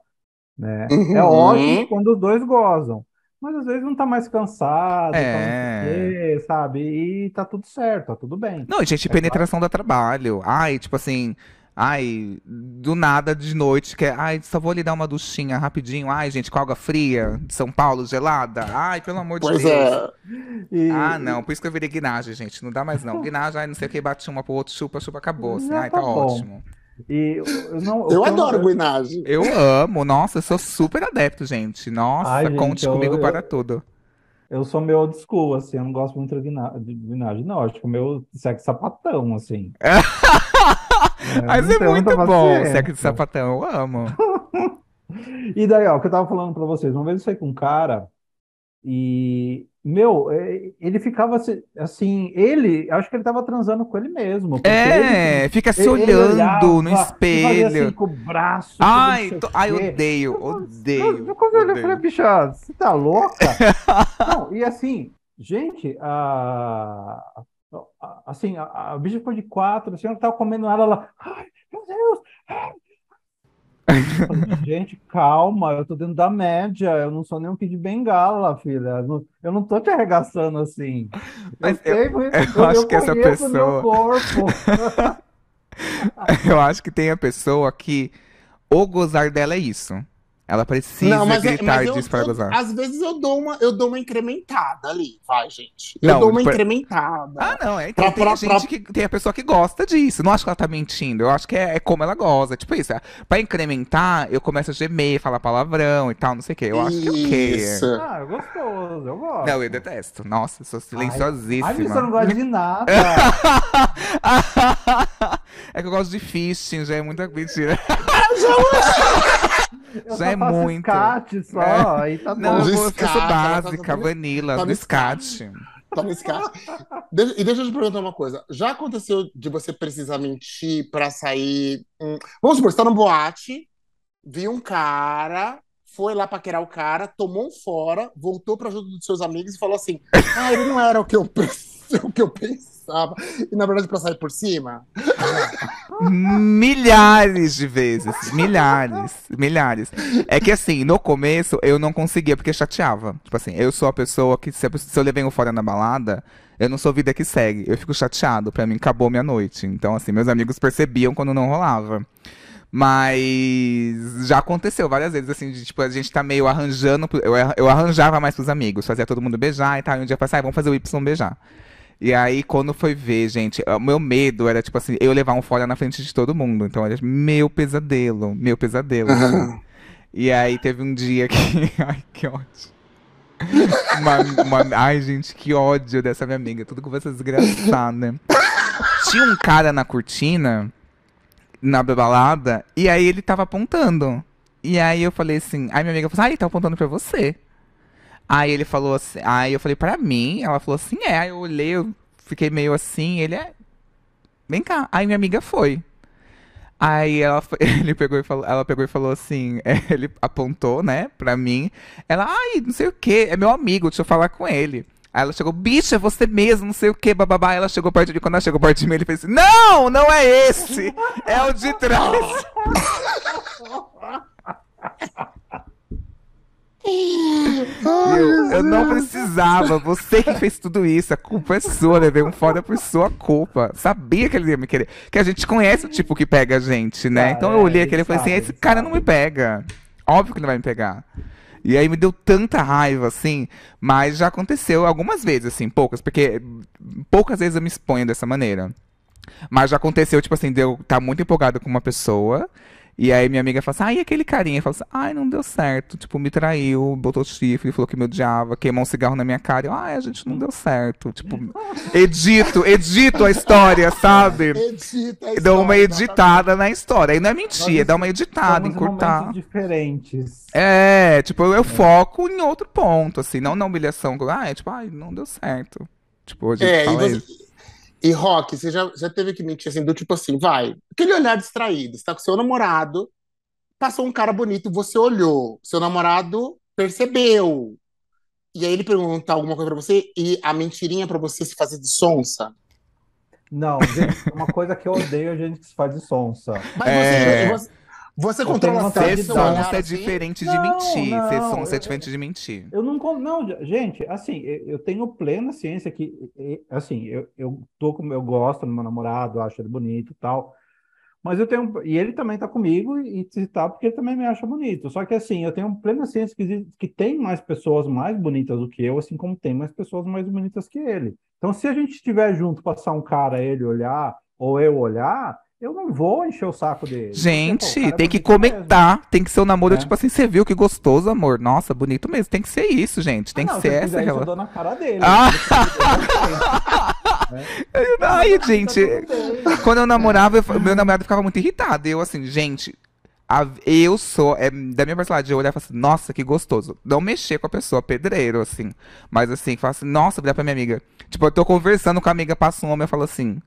né? Uhum. É ótimo quando os dois gozam, mas às vezes não tá mais cansado, tá não É. sei o quê, sabe? E tá tudo certo, tá tudo bem. Não, gente, É penetração dá trabalho. Ai, tipo assim. Ai, do nada de noite, que é, ai, só vou lhe dar uma duchinha rapidinho. Ai, gente, com água fria de São Paulo, gelada. Ai, pelo amor de Pois Deus. é. E- Ah, não, por isso que eu virei guinagem, gente. Não dá mais não. Guinagem, ai, não sei o que, bate uma pro outro, chupa, chupa, acabou. Assim. Já Ai, tá tá bom. ótimo. E eu, eu não, Eu que adoro eu, guinagem. Eu amo, nossa, eu sou super adepto, gente. Nossa, Ai, gente, conte eu- comigo eu- para tudo. eu sou meio old school, assim, eu não gosto muito de guina- de guinagem, não, acho que o meu sexo sapatão, assim. Mas é muito bom, sexo de sapatão, eu amo. E daí, ó, o que eu tava falando pra vocês, uma vez eu saí com um cara e Meu, é, ele ficava assim- ele, acho que ele tava transando com ele mesmo. É, ele- fica se ele olhando olhava no espelho. assim com o braço. Ai, tô- ai, odeio, Eu- odeio. Eu, quando eu eu odeio. falei, bicha, você tá louca? Não, e assim, gente, a, a- assim, a, a bicha ficou de quatro, assim, ela tava comendo ela, ela, ai, meu Deus, ai. Eu falei, gente, calma, eu tô dentro da média, eu não sou nem um Kid Bengala, filha, eu não, eu não tô te arregaçando assim. Eu Mas eu- sei, eu acho que essa pessoa-. Eu acho que tem a pessoa que o gozar dela é isso. Ela precisa Não, mas, é- gritar mas eu, disso para eu- gozar. às vezes eu dou uma, eu dou uma incrementada ali, vai, gente. Eu Não, dou uma pra- incrementada. Ah, não, é. Então Pra- tem pra- a gente que tem a pessoa que gosta disso. Não acho que ela tá mentindo. Eu acho que é, é como ela goza. Tipo isso. é, Pra incrementar, eu começo a gemer, falar palavrão e tal, não sei o quê. Eu acho que é o quê? Isso. Ah, é gostoso, eu gosto. Não, eu detesto. Nossa, eu sou silenciosíssima. Ai, você não gosta de nada. é que eu gosto de fisting, já é muita mentira. Eu Já só é muito. escate só, É. aí tá Não, bom. eu sou escate, tá básica, no- vanilla, tá do no escate. Tá no escate. E deixa eu te perguntar uma coisa. Já aconteceu de você precisar mentir pra sair. hum, Vamos supor, você tá numa boate, viu um cara, foi lá paquerar o cara, tomou um fora, voltou pra junto dos seus amigos e falou assim: Ah, ele não era o que eu, o que eu pensava. E na verdade, pra sair por cima. Milhares de vezes. Milhares. Milhares. É que assim, no começo eu não conseguia porque chateava. Tipo assim, eu sou a pessoa que, se, eu levei um fora na balada, eu não sou vida que segue. Eu fico chateado. Pra mim, acabou minha noite. Então, assim, meus amigos percebiam quando não rolava. Mas já aconteceu várias vezes, assim, de, tipo, a gente tá meio arranjando. Eu, eu arranjava mais pros amigos, fazia todo mundo beijar e tal. E um dia assim, ah, vamos fazer o Y beijar. E aí, quando foi ver, gente, o meu medo era, tipo assim, eu levar um fora na frente de todo mundo. Então, era meu pesadelo, meu pesadelo. assim. E aí, teve um dia que. Ai, que ódio. Uma- uma- Ai, gente, que ódio dessa minha amiga. Tudo com essa desgraçada. Tinha um cara na cortina, na balada, e aí ele tava apontando. E aí eu falei assim, aí minha amiga falou assim, ah, ele tá apontando pra você. Aí ele falou assim, aí eu falei, pra mim? Ela falou assim, é. Aí eu olhei, eu fiquei meio assim, ele é. Vem cá. Aí minha amiga foi. Aí ela, ele pegou e falou, ela pegou e falou assim, é, ele apontou, né, pra mim. Ela, ai, não sei o que, é meu amigo, deixa eu falar com ele. Aí ela chegou, bicha, é você mesmo, não sei o que, bababá. Ela chegou perto de mim, quando ela chegou perto de mim, ele fez assim, não, não é esse, é o de trás. Eu, eu não precisava, você que fez tudo isso, a culpa é sua, levei um fora por sua culpa. Sabia que ele ia me querer. Que a gente conhece o tipo que pega a gente, né? Ah, então eu é, olhei ele aquele e falei assim: esse cara sabe. não me pega. Óbvio que ele vai me pegar. E aí me deu tanta raiva, assim, mas já aconteceu algumas vezes, assim, poucas, porque poucas vezes eu me exponho dessa maneira. Mas já aconteceu, tipo assim, de eu estar muito empolgado com uma pessoa. E aí minha amiga fala assim, ah, e aquele carinha? Fala assim, ai, não deu certo. Tipo, me traiu, botou chifre, falou que me odiava, queimou um cigarro na minha cara. Eu, ai, a gente não deu certo. Tipo, edito, edito a história, sabe? Edita a Dou uma história, editada na história. E não é mentir, é Nós dar uma editada, encurtar. diferentes. É, tipo, eu, eu foco em outro ponto, assim, não na humilhação. Ah, é tipo, ai, não deu certo. Tipo, a gente É, e, fala você- isso. E Rock, você já, já teve que mentir assim, do tipo assim, vai, aquele olhar distraído, você tá com seu namorado, passou um cara bonito, você olhou, seu namorado percebeu. E aí ele pergunta alguma coisa pra você e a mentirinha pra você se fazer de sonsa. Não, gente, uma coisa que eu odeio é gente que se faz de sonsa. Mas É. você, você, Eu controla Ser sonsa é assim? diferente de Não, mentir. Ser não, sonsa é eu- diferente de mentir. Eu não, não, gente, assim, eu tenho plena ciência que, assim, eu, eu tô com, eu gosto do meu namorado, acho ele bonito e tal, mas eu tenho, e ele também tá comigo e se tá porque ele também me acha bonito. Só que assim, eu tenho plena ciência que, que tem mais pessoas mais bonitas do que eu, assim como tem mais pessoas mais bonitas que ele. Então, se a gente estiver junto, passar um cara, ele olhar, ou eu olhar, eu não vou encher o saco dele. Porque, pô, o Gente, cara é tem que bonito mesmo. comentar. Tem que ser o namoro, É. tipo assim, você viu que gostoso, amor. Nossa, bonito mesmo. Tem que ser isso, gente. Tem Ah, que não, ser se essa isso, eu relação. dou na cara dele. Ah! Né? Ai, gente. Quando eu namorava, eu- meu namorado ficava muito irritado. Eu, assim, gente, a- eu sou, é da minha personalidade, eu olhar e falar assim, nossa, que gostoso. Não mexer com a pessoa, pedreiro, assim. Mas assim, falar assim, nossa, virar pra minha amiga. Tipo, eu tô conversando com a amiga, passa um homem, eu falo assim,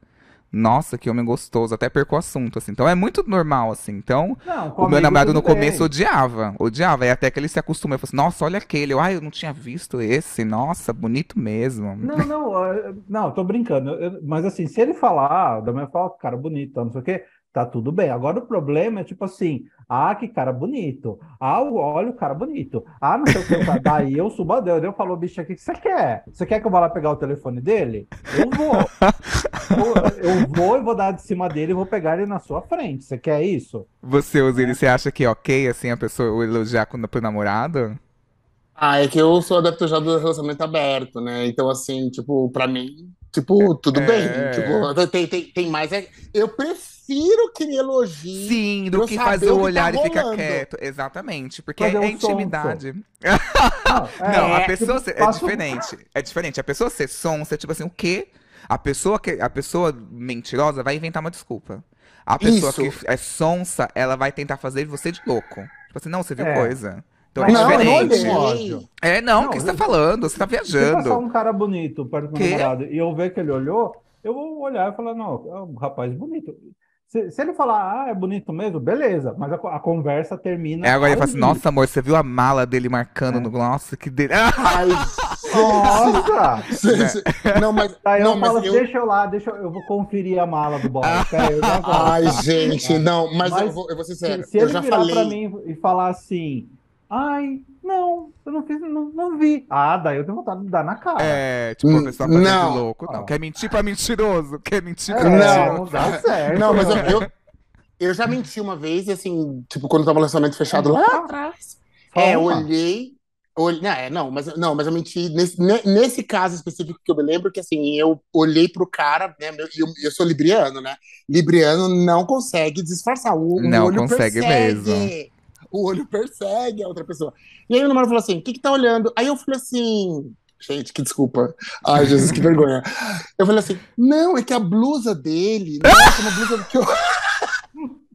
nossa, que homem gostoso. Até perco o assunto, assim. Então é muito normal, assim. Então, Não, o meu namorado no bem. começo odiava, odiava. E até que ele se acostumou, eu falei assim, nossa, olha aquele. Eu, ai, eu não tinha visto esse. Nossa, bonito mesmo. Não, não, não, tô brincando. Eu- mas assim, se ele falar, ah, da minha fala, cara bonito, não sei o quê, tá tudo bem. Agora o problema é tipo assim, ah, que cara bonito. Ah, olha o cara bonito. Ah, não sei o que. o cara- Daí eu subo a Deus. Daí eu falo, bicho, o que que você quer? Você quer que eu vá lá pegar o telefone dele? Eu vou. Eu, eu vou e vou dar de cima dele e vou pegar ele na sua frente. Você quer isso? Você, Osiris, você acha que é ok, assim, a pessoa elogiar quando pro namorado? Ah, é que eu sou adepto já do relacionamento aberto, né? Então, assim, tipo, pra mim, tipo, tudo É. bem. Tipo, tem, tem, tem mais. é- Eu prefiro que me elogie. Sim, do que fazer o que olhar tá e ficar quieto. Exatamente, porque Fazer é um intimidade. Não, é, Não, a pessoa tipo, ser, é passa um- diferente. É diferente. A pessoa ser sonsa, é tipo assim, o quê? A pessoa que a pessoa mentirosa vai inventar uma desculpa. A pessoa Isso. que é sonsa, ela vai tentar fazer você de louco. Tipo assim, não, você viu É. coisa. Então Mas é Não, não diferente. olhei. Ódio. É, não, o Não, que você tá falando? Você tá Se passar viajando. um cara bonito perto do meu namorado e eu ver que ele olhou, eu vou olhar e falar, não, é um rapaz bonito. Se, se ele falar, ah, é bonito mesmo, beleza, mas a, a conversa termina É, agora ele fala assim, nossa, amor, você viu a mala dele É. marcando no... Nossa, que dele... Ai, Nossa! cê- cê- não, mas. Daí não, eu mas falo, eu- deixa eu lá, deixa eu, eu vou conferir a mala do aí, volto. Ai, gente, não, mas, Mas eu, vou, eu vou ser sincero. Se, se eu ele virar falei. pra mim e falar assim, ai, não, eu não fiz, não, não vi. Ah, daí eu tenho vontade de dar na cara. É, tipo, a Hum, pessoa fazendo não. louco. Não, quer mentir pra mentiroso. Quer mentir É, pra Não. não dá certo. Não, mas eu, eu, eu já menti uma vez, e assim, tipo, quando tava no lançamento fechado lá atrás. É, eu olhei. olhei não, é, não, mas, não, mas eu menti nesse, ne- nesse caso específico que eu me lembro, que assim, eu olhei pro cara, né? meu- e eu, eu sou libriano, né? Libriano não consegue disfarçar. O, o Não olho consegue persegue. mesmo. O olho persegue a outra pessoa. E aí o namorado falou assim: o que que tá olhando? Aí eu falei assim. Gente, que desculpa. Ai, Jesus, que vergonha. Eu falei assim: não, é que a blusa dele, nossa, uma blusa que eu.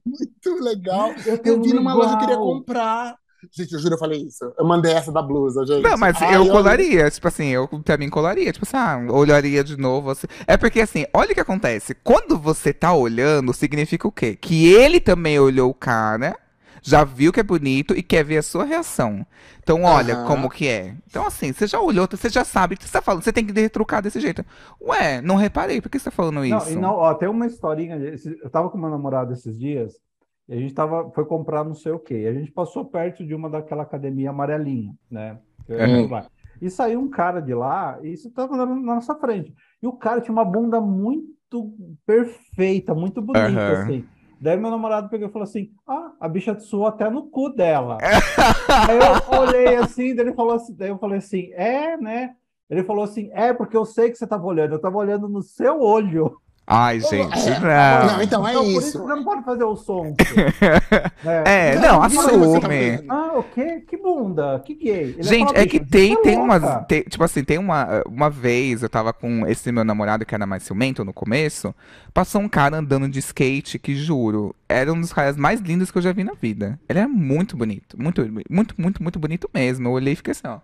Muito legal. Eu Eu vi numa igual. loja, eu queria comprar. Gente, eu juro, eu falei isso. Eu mandei essa da blusa, gente. Não, mas Ai, eu colaria, tipo assim, eu pra mim colaria, tipo assim, ah, olharia de novo. Assim. É porque assim, olha o que acontece. Quando você tá olhando, significa o quê? Que ele também olhou o cara, já viu que é bonito e quer ver a sua reação. Então, olha Aham. como que é. Então, assim, você já olhou, você já sabe o que você tá falando. Você tem que retrucar desse jeito. Ué, não reparei, por que você tá falando Não, isso? e não, ó, tem uma historinha. Eu tava com meu namorado esses dias e a gente tava, foi comprar não sei o quê. E a gente passou perto de uma daquela academia amarelinha, né? É Uhum. E saiu um cara de lá e isso tava na nossa frente. E o cara tinha uma bunda muito perfeita, muito bonita, Aham. assim. Daí meu namorado pegou e falou assim: Ah, a bicha suou até no cu dela. Aí eu olhei assim, daí ele falou assim, daí eu falei assim, é, né? Ele falou assim, é, porque eu sei que você tava olhando, eu tava olhando no seu olho. Ai, gente, É. não. Não, então é Então, isso. isso não pode fazer o som. É, Não, não, tá assume. Ah, o quê? Que bunda? Que gay? Ele Gente, fala, é que "Bicho, tem, você tem é umas. louca." tem- tipo assim, tem uma, uma vez eu tava com esse meu namorado que era mais ciumento no começo. Passou um cara andando de skate que, juro, era um dos caras mais lindos que eu já vi na vida. Ele era muito bonito. Muito, muito, muito, muito bonito mesmo. Eu olhei e fiquei assim, ó.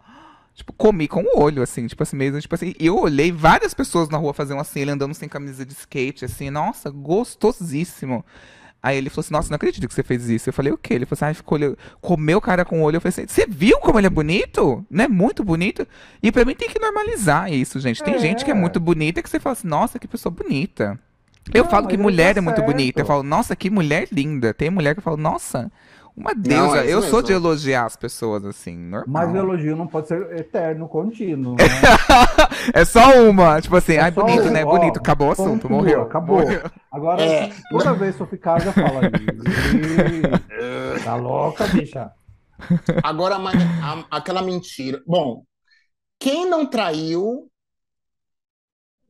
Tipo, comi com o olho, assim, tipo assim, mesmo, tipo assim. E eu olhei várias pessoas na rua fazendo assim, ele andando sem camisa de skate, assim, nossa, gostosíssimo. Aí ele falou assim, nossa, não acredito que você fez isso. Eu falei, o quê? Ele falou assim, ah, ficou olhando, comeu o cara com o olho. Eu falei assim, você viu como ele é bonito? Não é muito bonito? E pra mim tem que normalizar isso, gente. Tem É. gente que é muito bonita que você fala assim, nossa, que pessoa bonita. Eu Não, falo que mulher tá é muito bonita. Eu falo, nossa, que mulher linda. Tem mulher que eu falo, nossa, uma deusa. é isso eu sou mesmo. de elogiar as pessoas, assim, normal. Mas o elogio não pode ser eterno, contínuo. Né? É só uma, tipo assim, É ai, bonito, um, né? ó, Bonito, acabou o assunto, pontua, morreu. acabou. morreu. Agora, É. toda vez que eu ficar, já fala. "Ih, Tá louca, bicha? Agora, mas a- aquela mentira. Bom, quem não traiu.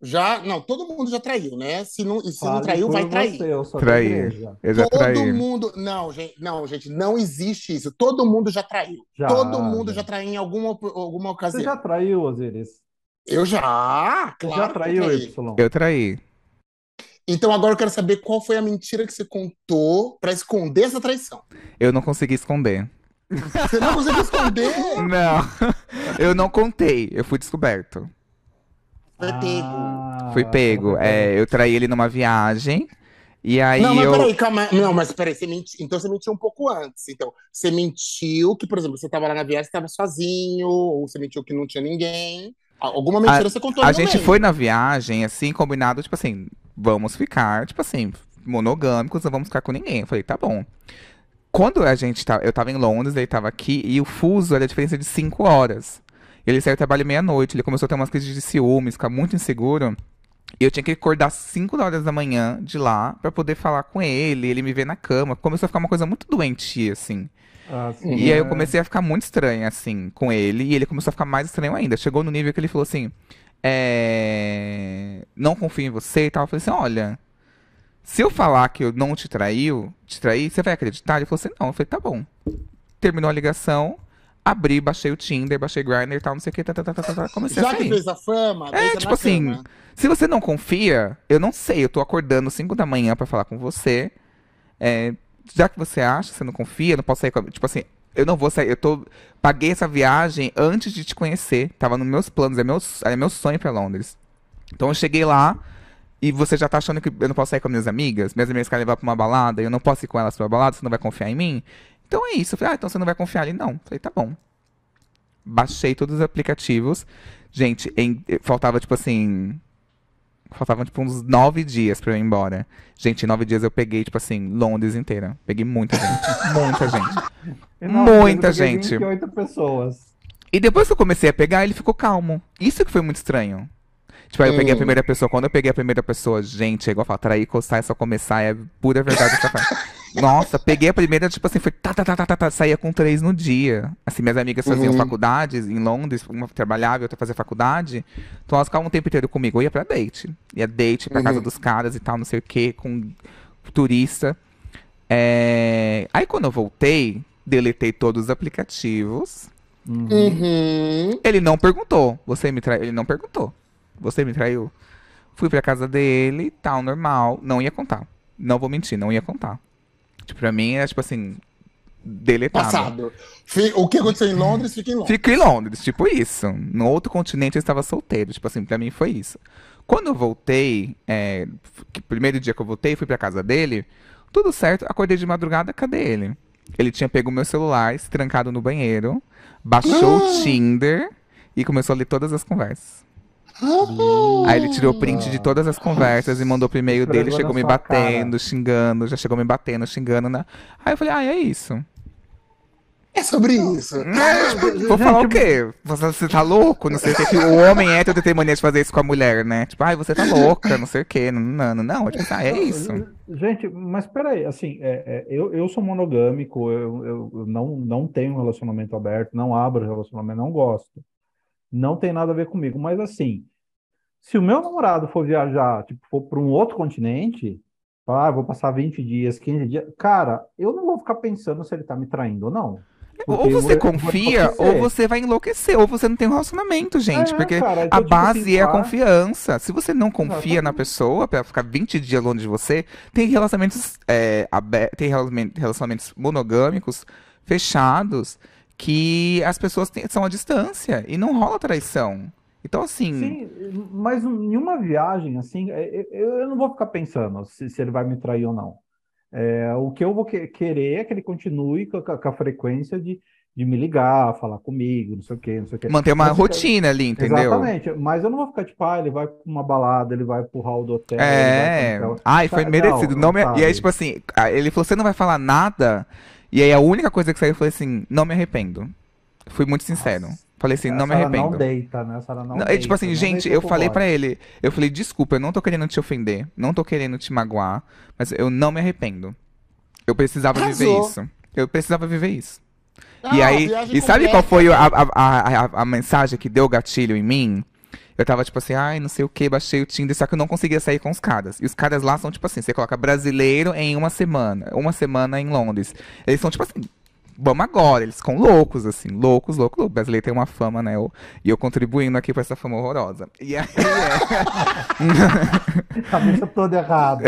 Já. Não, todo mundo já traiu, né? Se não, e se não Fale traiu, por vai trair. Você, eu sou Trair. Eu já Todo traí. mundo. Não, gente, não, gente, não existe isso. Todo mundo já traiu. Já, Todo mundo já. já traiu em alguma, alguma Você ocasião. já traiu, Osiris? Eu já, Você claro. já traiu, traí. Y? Eu traí. Então agora eu quero saber qual foi a mentira que você contou pra esconder essa traição. Eu não consegui esconder. Você não conseguiu esconder? Não, eu não contei, eu fui descoberto. Foi pego. Ah, Fui pego. É, eu traí ele numa viagem. E aí Não, mas eu. peraí, calma. Não, mas peraí, você menti... então você mentiu um pouco antes. Então, você mentiu que, por exemplo, você tava lá na viagem, você tava sozinho, ou você mentiu que não tinha ninguém. Alguma mentira você contou A gente meio. foi na viagem, assim, combinado, tipo assim, vamos ficar, tipo assim, monogâmicos, não vamos ficar com ninguém. Eu falei, tá bom. Quando a gente tá, eu tava em Londres, ele tava aqui, e o fuso era a diferença de 5 horas. Ele saiu do trabalho meia-noite, ele começou a ter umas crises de ciúmes, ficar muito inseguro. E eu tinha que acordar 5 horas da manhã de lá pra poder falar com ele, ele me ver na cama. Começou a ficar uma coisa muito doentia, assim. Ah, sim, E aí eu é. comecei a ficar muito estranha, assim, com ele. E ele começou a ficar mais estranho ainda. Chegou no nível que ele falou assim: é... Não confio em você e tal. Eu falei assim: olha, se eu falar que eu não te traiu, te traí, você vai acreditar? Ele falou assim: não. Eu falei: tá bom. Terminou a ligação, abri, baixei o Tinder, baixei o Grindr e tal, não sei o que, tá, tá, tá, tá, tá, tá. Comecei a Já que sair. fez a fama, É, tipo assim, cama. se você não confia, eu não sei, eu tô acordando 5 da manhã pra falar com você. É, já que você acha, você não confia, eu não posso sair com. a- Tipo assim, eu não vou sair, eu tô. Paguei essa viagem antes de te conhecer. Tava nos meus planos, é meu, é meu sonho pra Londres. Então eu cheguei lá e você já tá achando que eu não posso sair com as minhas amigas? Minhas amigas querem levar pra uma balada, eu não posso ir com elas pra uma balada, você não vai confiar em mim? Então é isso. Eu falei, ah, então você não vai confiar ali? Não. Eu falei, tá bom. Baixei todos os aplicativos. Gente, em- faltava tipo assim. Faltavam tipo uns nove dias pra eu ir embora. Gente, em nove dias eu peguei, tipo assim, Londres inteira. Peguei muita gente. muita gente. Não, muita gente. 28 pessoas. E depois que eu comecei a pegar, ele ficou calmo. Isso que foi muito estranho. Tipo, aí eu peguei a Hum. primeira pessoa. Quando eu peguei a primeira pessoa, gente, é igual falar, trair, coçar, é só começar, é pura verdade essa frase. Nossa, peguei a primeira, tipo assim, foi tá, tá, tá, tá, tá, tá, saía com três no dia. Assim, minhas amigas faziam Uhum. faculdades em Londres, uma trabalhava e outra fazia faculdade. Então elas ficavam o tempo inteiro comigo. Eu ia pra date. Ia date pra casa Uhum. dos caras e tal, não sei o que, com turista. É, Aí quando eu voltei, deletei todos os aplicativos. Uhum. Ele não perguntou. Você me traiu? Ele não perguntou. Você me traiu? Fui pra casa dele, tal, normal. Não ia contar. Não vou mentir, não ia contar. Tipo, pra mim era tipo assim, deletado. Passado. O que aconteceu em Londres, fica em Londres. Fico em Londres, tipo isso. No outro continente eu estava solteiro. Tipo assim, pra mim foi isso. Quando eu voltei, é, primeiro dia que eu voltei, fui pra casa dele, tudo certo, acordei de madrugada, cadê ele? Ele tinha pego meu celular, se trancado no banheiro, baixou o Tinder e começou a ler todas as conversas. Aí ele tirou print de todas as conversas e mandou pro e-mail dele, chegou me batendo, xingando, já chegou me batendo, xingando, né? Aí eu falei, ah, é isso. É sobre isso. É, vou falar o quê? Você, você tá louco? Não sei o que. O homem hétero tem mania de fazer isso com a mulher, né? Tipo, ai, você tá louca, não sei o quê. Não, não, não. não. Tipo, ah, é isso. Gente, mas peraí, assim, é, é, eu, eu sou monogâmico, eu, eu, eu não, não tenho um relacionamento aberto, não abro relacionamento, não gosto. Não tem nada a ver comigo, mas assim, se o meu namorado for viajar, tipo, for para um outro continente, ah, vou passar 20 dias, 15 dias, cara, eu não vou ficar pensando se ele tá me traindo ou não. Ou eu você eu confia, ou você vai enlouquecer, ou você não tem um relacionamento, gente. É, porque cara, a então, tipo base assim, é a confiança. Se você não confia na Exatamente. pessoa pra ficar 20 dias longe de você, tem relacionamentos, é, tem relacion- relacionamentos monogâmicos fechados que as pessoas têm- são à distância e não rola traição. Então, assim, Sim, mas em uma viagem, assim, é, eu, eu não vou ficar pensando se, se ele vai me trair ou não. É, o que eu vou que- querer é que ele continue com a, com a frequência de, de me ligar, falar comigo, não sei o quê, não sei o quê. manter uma Mas, rotina ali, entendeu? Exatamente, mas eu não vou ficar tipo, ah, ele vai pra uma balada, ele vai pro hall do hotel, É. vai. Ai, foi Não, merecido. Não me- sabe. E aí, tipo assim, ele falou: você não vai falar nada. E aí a única coisa que saiu foi assim: não me arrependo. Fui muito sincero. Falei assim: A não me arrependo. não deita, né? A Sarah não Não, é deita, tipo assim, não gente, eu falei pra ele, eu falei, desculpa, eu não tô querendo te ofender, não tô querendo te magoar, mas eu não me arrependo. Eu precisava viver isso. Eu precisava viver isso. Ah, e aí, e sabe completa. qual foi a, a, a, a, a mensagem que deu gatilho em mim? Eu tava tipo assim, ai, não sei o que, baixei o Tinder, só que eu não conseguia sair com os caras. E os caras lá são tipo assim, você coloca brasileiro em uma semana, uma semana em Londres. Eles são tipo assim, vamos agora. Eles ficam loucos, assim, loucos, loucos, loucos. O brasileiro tem uma fama, né? eu- e eu contribuindo aqui pra essa fama horrorosa. E aí, é. Cabeça toda errada.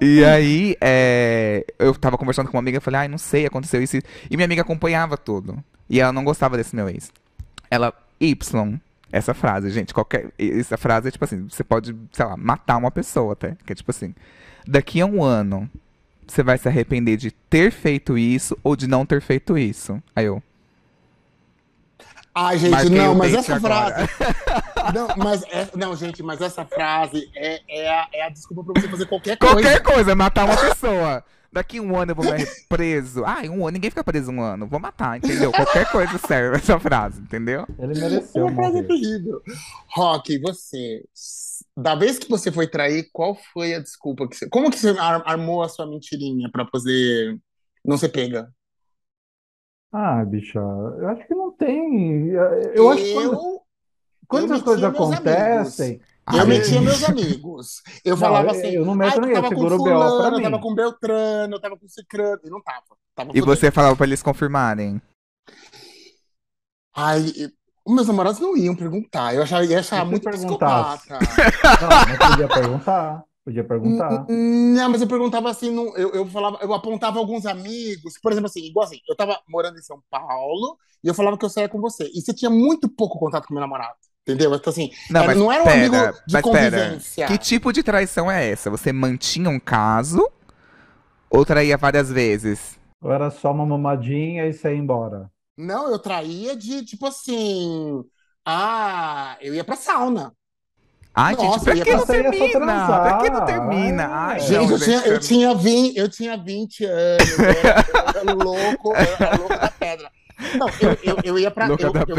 E aí, é, eu tava conversando com uma amiga, falei, ai, não sei, aconteceu isso. E minha amiga acompanhava tudo. E ela não gostava desse meu ex. Ela, Y, essa frase, gente, qualquer. Essa frase é tipo assim, você pode, sei lá, matar uma pessoa até. Que é tipo assim, daqui a um ano, você vai se arrepender de ter feito isso ou de não ter feito isso. Aí eu. Ai, gente, Marquei não, mas essa agora. frase. Não, mas é- não, gente, mas essa frase é, é, a, é a desculpa pra você fazer qualquer coisa. Qualquer coisa, matar uma pessoa. Daqui um ano eu vou me preso. Ai, um ano, ninguém fica preso um ano. Vou matar, entendeu? Qualquer coisa serve essa frase, entendeu? Ele mereceu uma frase morrer. terrível. Rock, você, da vez que você foi trair, qual foi a desculpa que você. Como que você ar- armou a sua mentirinha pra poder não ser pega? Ah, bicha, eu acho que não tem. Eu acho que quando, quando eu essas coisas acontecem. Eu Ai, metia gente. meus amigos. Eu Não, falava eu- assim, eu não ah, meto eu ninguém, tava eu com seguro o BO eu tava com Beltrano, eu tava com Cicrano, e não tava. Tava E você bem. falava pra eles confirmarem. Ai, os meus namorados não iam perguntar. Eu achava, ia achar muito perguntasse? psicopata. Não, mas podia perguntar. Podia perguntar. Não, mas eu perguntava assim, não- eu, eu falava, eu apontava alguns amigos, por exemplo, assim, igual assim, eu tava morando em São Paulo e eu falava que eu saía com você. E você tinha muito pouco contato com meu namorado, entendeu? Então, assim, Não, era- mas não era um pera, amigo de mas pera. convivência. Que tipo de traição é essa? Você mantinha um caso ou traía várias vezes? Ou era só uma mamadinha e você ia embora? Não, eu traía de, tipo assim, ah, eu ia pra sauna. Ai, Nossa, gente, pra que não termina? Pra que não termina? É. Ai, Gente, não, eu, tinha, eu, tinha 20, eu tinha 20 anos, eu era, eu era louco, eu era louco da pedra. Não, eu, eu, eu ia pra. Louca eu- da eu-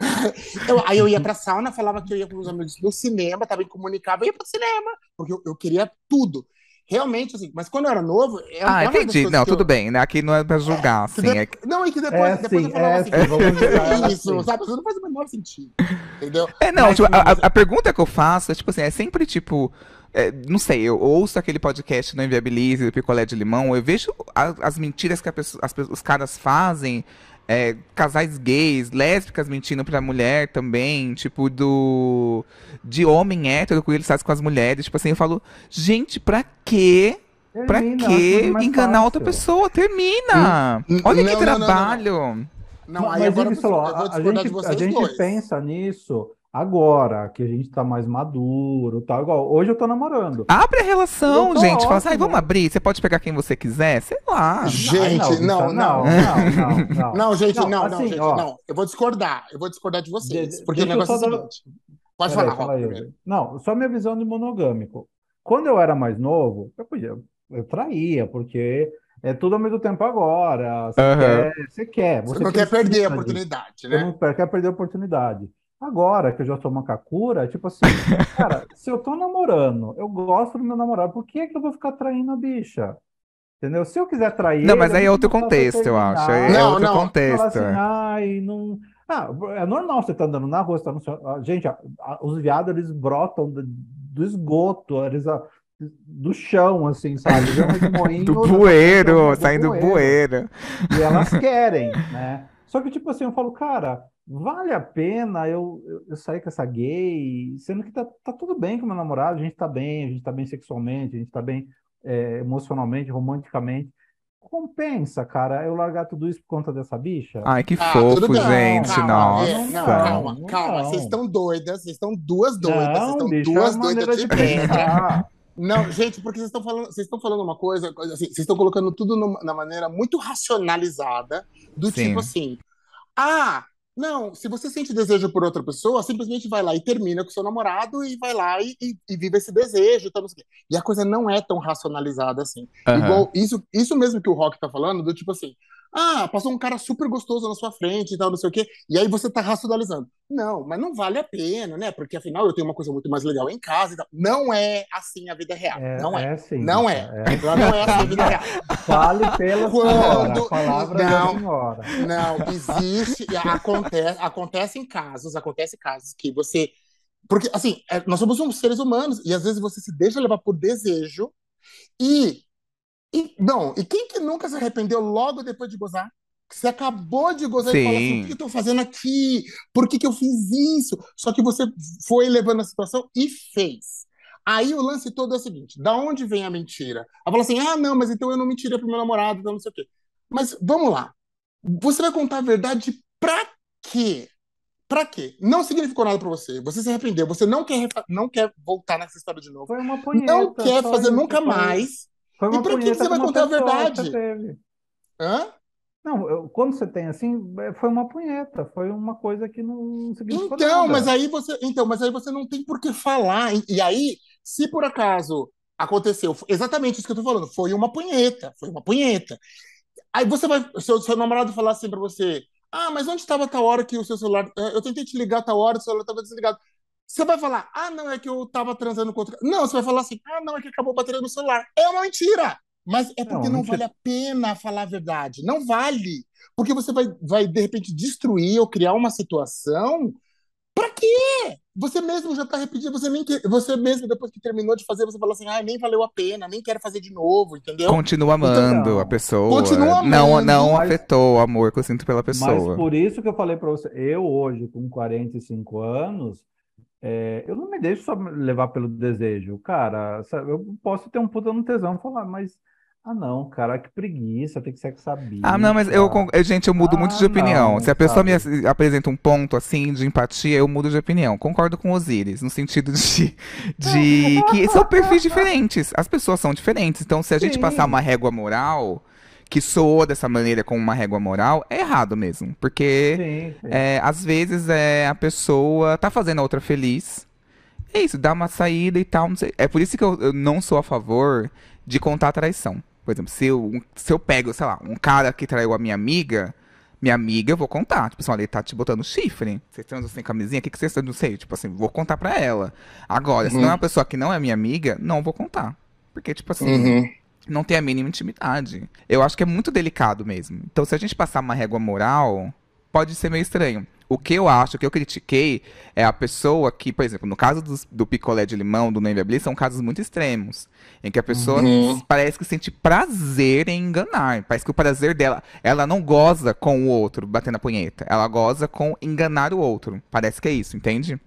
eu- aí eu ia pra sauna, falava que eu ia com os amigos no cinema, tava incomunicável, eu ia pro cinema, porque eu, eu queria tudo. Realmente, assim, mas quando eu era novo. É, Ah, é uma das entendi. Não, que eu- tudo bem, né? Aqui não é pra julgar, que assim. É que- Não, e que depois, É depois sim, eu falava é assim, sim, vamos "Que julgar isso, assim." sabe? Isso não faz o menor sentido. Entendeu? É, não, Mas, tipo, a, mas- a- a pergunta que eu faço é, tipo assim, é sempre, tipo, é, não sei, eu ouço aquele podcast no Inviabilize, do Picolé de Limão, eu vejo a- as mentiras que a pessoa- as os caras fazem, é, casais gays, lésbicas mentindo pra mulher também, tipo, do... de homem hétero que eles fazem com as mulheres, tipo assim, eu falo, gente, pra quê? Pra Termina, que mais enganar outra fácil. pessoa? Termina! Hum, Olha não, que não, não, não, não. trabalho! Não, Mas, aí mas agora eu vou, eu vou a, a discordar de gente, a gente dois. pensa nisso agora, que a gente tá mais maduro, tal. Igual, hoje eu tô namorando. Abre a relação, gente. Fala assim, ótimo. vamos abrir. Você pode pegar quem você quiser? Sei lá. Gente, Ai, não, não. não, não, não. Não, gente, não, não, assim, gente, ó, não. Eu vou discordar. Eu vou discordar de vocês. De- porque o negócio é o seguinte. Pode falar, fala. Não, só minha visão de monogâmico. Quando eu era mais novo, eu podia, eu traía, porque é tudo ao mesmo tempo agora. Você Aham. quer, você quer, Você você não quer perder a oportunidade, Você né? não quer perder a oportunidade. Agora que eu já sou é tipo assim, cara, se eu tô namorando, eu gosto do meu namorado, por que que eu vou ficar traindo a bicha? Entendeu? Se eu quiser trair Não, ele, mas aí é outro contexto, eu acho. É Não, outro não. falar contexto. assim, ai, não. Ah, é normal você tá andando na rua, você tá no seu... ah, Gente, a- a- os viados, eles brotam do, do esgoto, eles, ah, do chão, assim, sabe? Um Do bueiro, do saindo do bueiro. e elas querem, né? Só que, tipo assim, eu falo, cara, vale a pena eu, eu, eu sair com essa gay, sendo que tá, tá tudo bem com o meu namorado, a gente tá bem, a gente tá bem sexualmente, a gente tá bem é, emocionalmente, romanticamente. Compensa, cara, eu largar tudo isso por conta dessa bicha? Ai, que Ah, fofo, gente. Calma, Nossa. é, não, calma, não. calma. Vocês estão doidas, vocês estão duas doidas, vocês estão é duas maneira doidas de pedra. pensar. Não, gente, porque vocês estão falando, vocês estão falando uma coisa, coisa assim, vocês estão colocando tudo numa- na maneira muito racionalizada, do Sim. tipo assim, ah, não, se você sente desejo por outra pessoa, simplesmente vai lá e termina com seu namorado e vai lá e, e, e vive esse desejo, quê. e a coisa não é tão racionalizada assim. Aham. Igual isso, isso mesmo que o Rock tá falando, do tipo assim, ah, passou um cara super gostoso na sua frente e tal, não sei o quê, e aí você tá racionalizando. Não, mas não vale a pena, né? Porque afinal eu tenho uma coisa muito mais legal em casa e tal. Não é assim a vida real. É, não é. é sim, Não é. Ela não é assim a vida real. Fale pela Quando- palavra da Não. senhora. Não, existe, acontece, acontece em casos, acontece casos que você. Porque, assim, é, nós somos seres humanos, e às vezes você se deixa levar por desejo, e E, não, e quem que nunca se arrependeu logo depois de gozar? Você acabou de gozar e fala assim: o que Sim. eu tô fazendo aqui? Por que que eu fiz isso? Só que você foi levando a situação e fez. Aí o lance todo é o seguinte: da onde vem a mentira? Ela fala assim: ah, não, mas então eu não mentirei pro meu namorado, então não sei o quê. Mas vamos lá. Você vai contar a verdade pra quê? Pra quê? Não significou nada pra você. Você se arrependeu. Você não quer, não quer voltar nessa história de novo. Foi uma Não punheta, quer só fazer nunca mais. Foi uma E pra que que você vai contar a verdade? Hã? Não, eu- quando você tem assim, é, foi uma punheta, foi uma coisa que não significou Então, nada. mas aí você, então, mas aí você não tem por que falar. E, aí, se por acaso aconteceu exatamente isso que eu tô falando, foi uma punheta, foi uma punheta. Aí você vai, seu, seu namorado falar assim pra você: "Ah, mas onde estava tal hora que o seu celular, eu tentei te ligar tal hora, o celular estava desligado". Você vai falar: "Ah, não, é que eu tava transando com outro". Não, você vai falar assim: "Ah, não, é que acabou a bateria no celular". É uma mentira. Mas é porque não mentira. vale a pena falar a verdade. Não vale. Porque você vai, vai de repente destruir ou criar uma situação Pra quê? Você mesmo já tá repetindo, você nem quer, você mesmo depois que terminou de fazer, você fala assim: "Ah, nem valeu a pena, nem quero fazer de novo", entendeu? Continua amando Então, a pessoa. continua Não, amando, não mas- afetou o amor que eu sinto pela Mas pessoa. por isso que eu falei para você, eu hoje, com 45 anos, é, eu não me deixo só levar pelo desejo. Cara, sabe, eu posso ter um puta no tesão e falar, mas, ah não, cara, que preguiça, tem que ser com essa Ah, não, mas eu, eh, gente, eu mudo muito de Ah, opinião. não, Se a pessoa me sabe? as- apresenta um ponto assim de empatia, eu mudo de opinião. Concordo com Osiris, no sentido de, de que são perfis diferentes. As pessoas são diferentes. Então, se a gente Sim. passar uma régua moral, que soou dessa maneira com uma régua moral, é errado mesmo. Porque Sim, sim. é, às vezes é, a pessoa tá fazendo a outra feliz. É isso, dá uma saída e tal. não sei. É por isso que eu, eu não sou a favor de contar traição. Por exemplo, se eu, se eu pego, sei lá, um cara que traiu a minha amiga, minha amiga, eu vou contar. Tipo assim, olha, ele tá te botando chifre. Vocês transam sem camisinha, o que, que vocês não sei? Tipo assim, vou contar pra ela. Agora, se não é uma pessoa que não é minha amiga, não vou contar. Porque, tipo assim, Uhum. Não tem a mínima intimidade. Eu acho que é muito delicado mesmo. Então, se a gente passar uma régua moral, pode ser meio estranho. O que eu acho, o que eu critiquei, é a pessoa que, por exemplo, no caso dos- do, picolé de limão, do Noiva Bliss, são casos muito extremos. Em que a pessoa Uhum. parece que sente prazer em enganar. Parece que o prazer dela, ela não goza com o outro batendo a punheta. Ela goza com enganar o outro. Parece que é isso, entende?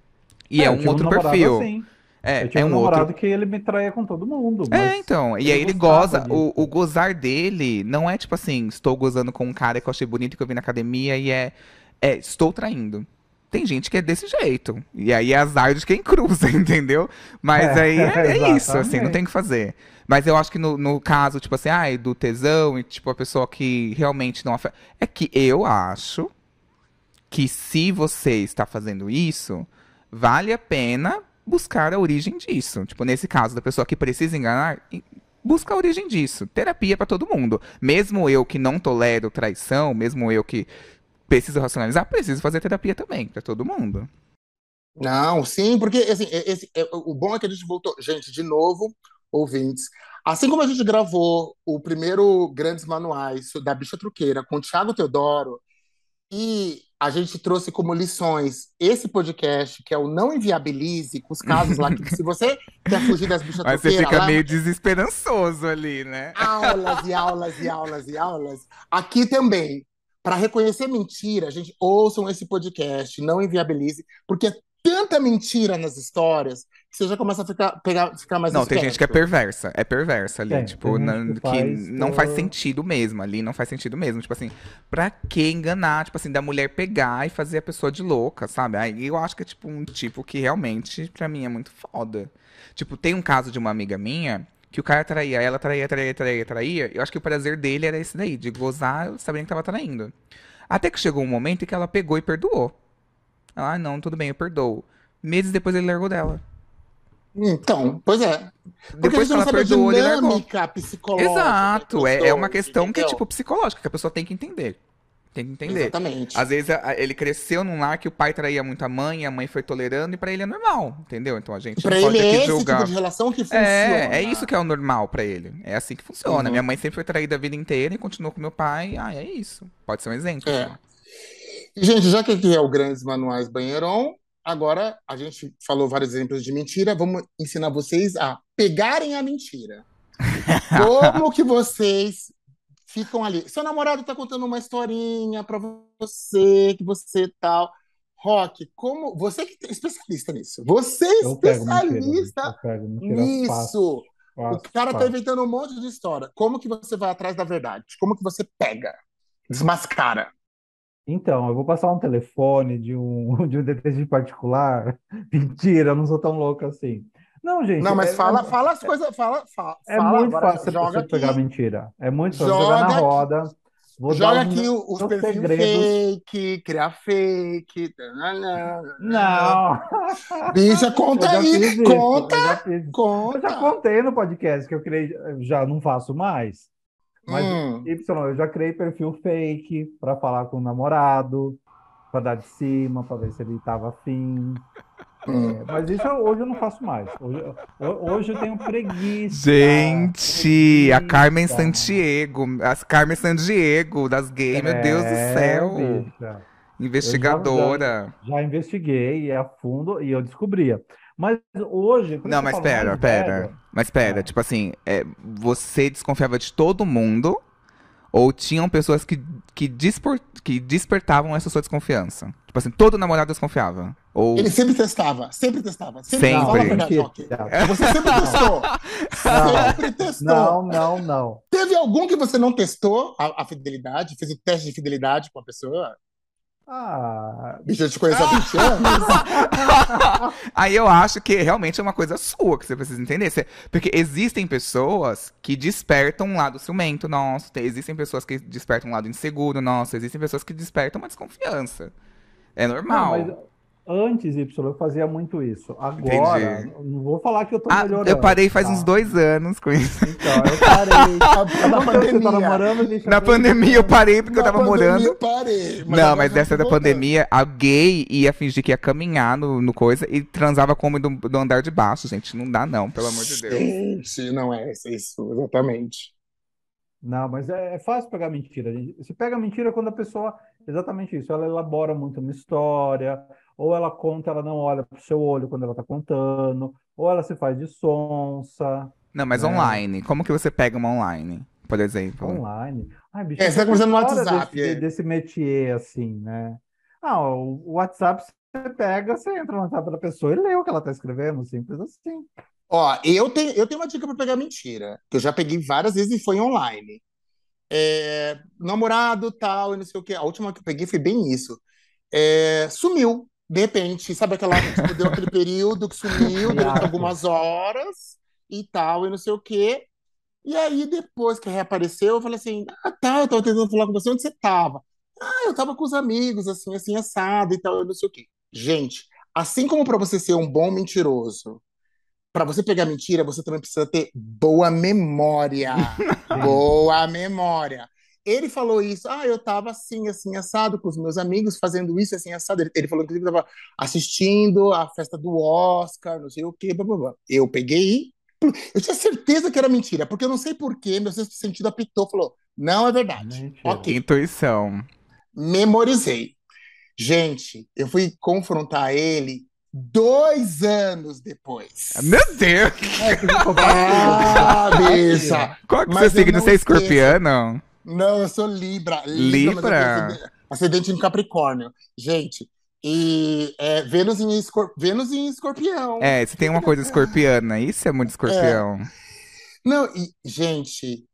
E é, eu um outro namorado perfil. assim. É, Eu tive é um um outro namorado que ele me traía com todo mundo, é, então. E aí ele goza. O, o gozar dele não é tipo assim, estou gozando com um cara que eu achei bonito que eu vi na academia e é, é estou traindo. Tem gente que é desse jeito. E aí é azar de quem cruza, entendeu? Mas É, aí é, é isso, assim, não tem o que fazer. Mas eu acho que no, no caso, tipo assim, ai, do tesão e tipo a pessoa que realmente não afeta. É que eu acho que se você está fazendo isso, vale a pena buscar a origem disso. Tipo, nesse caso da pessoa que precisa enganar, busca a origem disso. Terapia para todo mundo. Mesmo eu que não tolero traição, mesmo eu que preciso racionalizar, preciso fazer terapia também para todo mundo. Não, sim, porque assim, esse, é- o bom é que a gente voltou. Gente, de novo, ouvintes. Assim como a gente gravou o primeiro Grandes Manuais da Bicha Truqueira com o Thiago Teodoro, e a gente trouxe como lições esse podcast, que é o Não Inviabilize, com os casos lá que se você quer fugir das bichas Mas você fica lá, meio desesperançoso ali, né? aulas e aulas e aulas e aulas. Aqui também, para reconhecer mentira, gente, ouçam esse podcast, não inviabilize, porque é tanta mentira nas histórias você já começa a ficar, pegar, ficar mais Não, tem gente que é perversa. É perversa ali. Tem, tipo, não, que que faz não faz sentido mesmo. Ali não faz sentido mesmo. Tipo assim, pra que enganar? Tipo assim, da mulher pegar e fazer a pessoa de louca, sabe? Aí eu acho que é tipo um tipo que realmente, pra mim, é muito foda. Tipo, tem um caso de uma amiga minha que o cara traía, ela traía, traía, traía, traía. Eu acho que o prazer dele era esse daí, de gozar sabendo que tava traindo. Até que chegou um momento em que ela pegou e perdoou. Ela, ah, não, tudo bem, eu perdoo. Meses depois ele largou dela. Então, pois é. Porque Depois que ela perdoou, ele largou. dinâmica psicológica. Exato, é, é uma questão que é entendeu? tipo psicológica, que a pessoa tem que entender. Tem que entender. Exatamente. Às vezes a- ele cresceu num lar que o pai traía muito a mãe, a mãe foi tolerando, e pra ele é normal, entendeu? Então a gente Pra não pode ele é aqui esse julgar. tipo de relação que funciona. É, é isso que é o normal pra ele. É assim que funciona. Uhum. Minha mãe sempre foi traída a vida inteira e continuou com meu pai. Ah, é isso. Pode ser um exemplo. É. assim. Gente, já que aqui é o Grandes Manuais Banheiron, agora a gente falou vários exemplos de mentira, vamos ensinar vocês a pegarem a mentira. Como que vocês ficam ali? Seu namorado tá contando uma historinha pra você, que você tal. Rock, como você que é especialista nisso. Você é mentira, especialista mentira nisso. O cara tá fácil. inventando um monte de história. Como que você vai atrás da verdade? Como que você pega? Desmascara. Então, eu vou passar um telefone de um, de um detetive particular. Mentira, eu não sou tão louco assim. Não, gente, Não, mas é, fala, é, fala as coisas, fala, fala, é fala, muito agora fácil joga você aqui, pegar mentira. É muito fácil Joga jogar na aqui. roda. Vou joga aqui os perfis segredos. fake, criar fake. tanana. Não! Bicha, conta aí, fiz isso, conta, eu já. Eu já conta. contei no podcast que eu criei, eu já não faço mais. Mas Hum. Y, eu já criei perfil fake para falar com o namorado, para dar de cima, para ver se ele estava afim. Hum. É, mas isso hoje eu não faço mais. Hoje, eu- hoje eu tenho preguiça. Gente, a Carmen preguiça. Sandiego, as Carmen Sandiego das gays, meu Deus do É, céu. bicha. Investigadora. Já investiguei a fundo e eu descobria. Mas hoje. Não, mas pera, pera. velho, Mas pera, Ah. tipo assim, é, você desconfiava de todo mundo ou tinham pessoas que, que, dispor- que despertavam essa sua desconfiança? Tipo assim, todo namorado desconfiava? Ou Ele sempre testava, sempre testava. Sempre, Sempre. Fala a verdade. Rock. Você sempre testou. Sempre testou. Não, não, não. Teve algum que você não testou a, a fidelidade? Fez o teste de fidelidade com a pessoa? Ah, Bicho, eu te conheço há 20 anos. Aí eu acho que realmente é uma coisa sua que você precisa entender. Porque existem pessoas que despertam um lado ciumento nosso, tem- existem pessoas que despertam um lado inseguro nosso, existem pessoas que despertam uma desconfiança. É não, normal. mas antes, Y, eu fazia muito isso. Agora, Entendi. não vou falar que eu tô Ah, melhorando. eu parei faz tá? uns dois anos com isso. Então, eu parei. Na Não, você tá pandemia. namorando, deixa Na eu pandemia eu parei porque eu Na tava pandemia morando. eu parei. Não, agora mas já essa tô da voltando. pandemia, a gay ia fingir que ia caminhar no, no coisa e transava com o homem do, do andar de baixo, gente. Não dá, não, pelo amor de Deus. Gente, não é isso, exatamente. Não, mas é, é fácil pegar mentira. gente. Se pega mentira quando a pessoa. Exatamente isso. Ela elabora muito uma história, ou ela conta, ela não olha pro seu olho quando ela tá contando, ou ela se faz de sonsa, Não, mas É. online. Como que você pega uma online, por exemplo? online. Ai, bicho, É, você tá conversando no WhatsApp, desse, é. desse métier, assim, né? Ah, o o WhatsApp você pega, você entra no WhatsApp da pessoa e lê o que ela tá escrevendo, simples assim. Ó, eu tenho, eu tenho uma dica para pegar mentira, que eu já peguei várias vezes e foi online. É, namorado, tal, e não sei o quê. A última que eu peguei foi bem isso. É, sumiu, de repente, sabe aquela, tipo, deu aquele período que sumiu durante algumas horas e tal, e não sei o quê. E aí, depois que reapareceu, eu falei assim: Ah, tá, eu tava tentando falar com você, onde você tava? Ah, eu tava com os amigos, assim, assim, assado e tal, e não sei o quê. Gente, assim como para você ser um bom mentiroso, para você pegar mentira, você também precisa ter boa memória. boa memória. Ele falou isso, ah, eu tava assim, assim, assado com os meus amigos, fazendo isso, assim, assado. Ele, ele falou, inclusive, que tava assistindo a festa do Oscar, não sei o quê, blá, blá, blá. Eu peguei, eu tinha certeza que era mentira, porque eu não sei porquê, meu sexto sentido apitou, falou, não é verdade. Mentira. Ok, Intuição. memorizei. Gente, eu fui confrontar ele dois anos depois. Meu Deus! É, Ah, bicha! Qual que é o seu eu signo? não Você é escorpiano? Não, eu sou Libra. Libra? ascendente- Ascendente em Capricórnio. Gente, e é, Vênus, em escor... Vênus em escorpião. É, você tem uma coisa escorpiana. Isso é muito escorpião. Não, e, gente,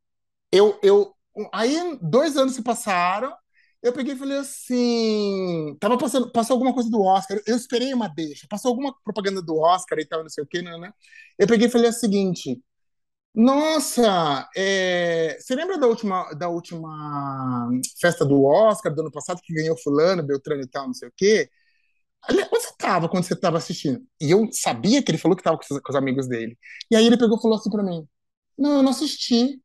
eu, eu. Aí, dois anos se passaram, eu peguei e falei assim. Tava passando, passou alguma coisa do Oscar, eu esperei uma deixa, passou alguma propaganda do Oscar e tal, não sei o quê, né? né? Eu peguei e falei o seguinte. Nossa, é, você lembra da última, da última festa do Oscar do ano passado que ganhou fulano, Beltrano e tal, não sei o quê? Onde você estava quando você estava assistindo? E eu sabia que ele falou que estava com, com os amigos dele. E aí ele pegou e falou assim pra mim: Não, eu não assisti.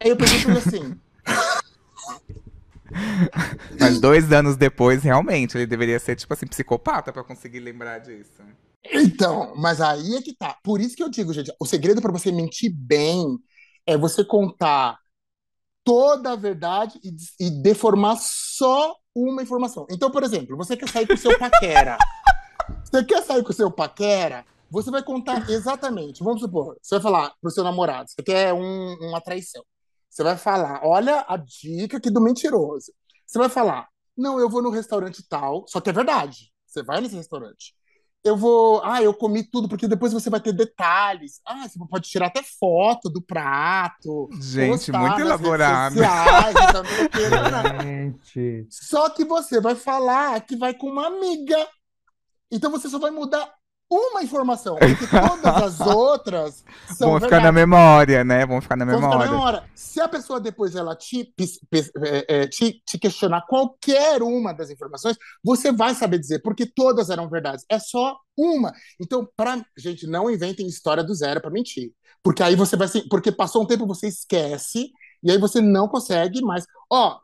Aí eu peguei e falei assim: Mas dois anos depois, realmente, ele deveria ser, tipo assim, psicopata pra conseguir lembrar disso. Então, mas aí é que tá. Por isso que eu digo, gente, o segredo para você mentir bem é você contar toda a verdade e, e deformar só uma informação. Então, por exemplo, você quer sair com o seu paquera. Você quer sair com o seu paquera? Você vai contar exatamente. Vamos supor, você vai falar pro seu namorado, você quer um, uma traição. Você vai falar, olha a dica aqui do mentiroso. Você vai falar, não, eu vou no restaurante tal, só que é verdade. Você vai nesse restaurante. Eu vou, ah, eu comi tudo, porque depois você vai ter detalhes. Ah, você pode tirar até foto do prato. Gente, muito elaborado. sociais. Gente. Só que você vai falar que vai com uma amiga. Então você só vai mudar uma informação, porque todas as outras são Vão ficar na verdade. memória, né? Vão ficar na Vão ficar na memória. Se a pessoa depois ela te, é, é, te, te questionar qualquer uma das informações, você vai saber dizer, porque todas eram verdades. É só uma. Então, pra, gente, não inventem história do zero para mentir. Porque aí você vai se, porque passou um tempo você esquece e aí você não consegue mais. Ó,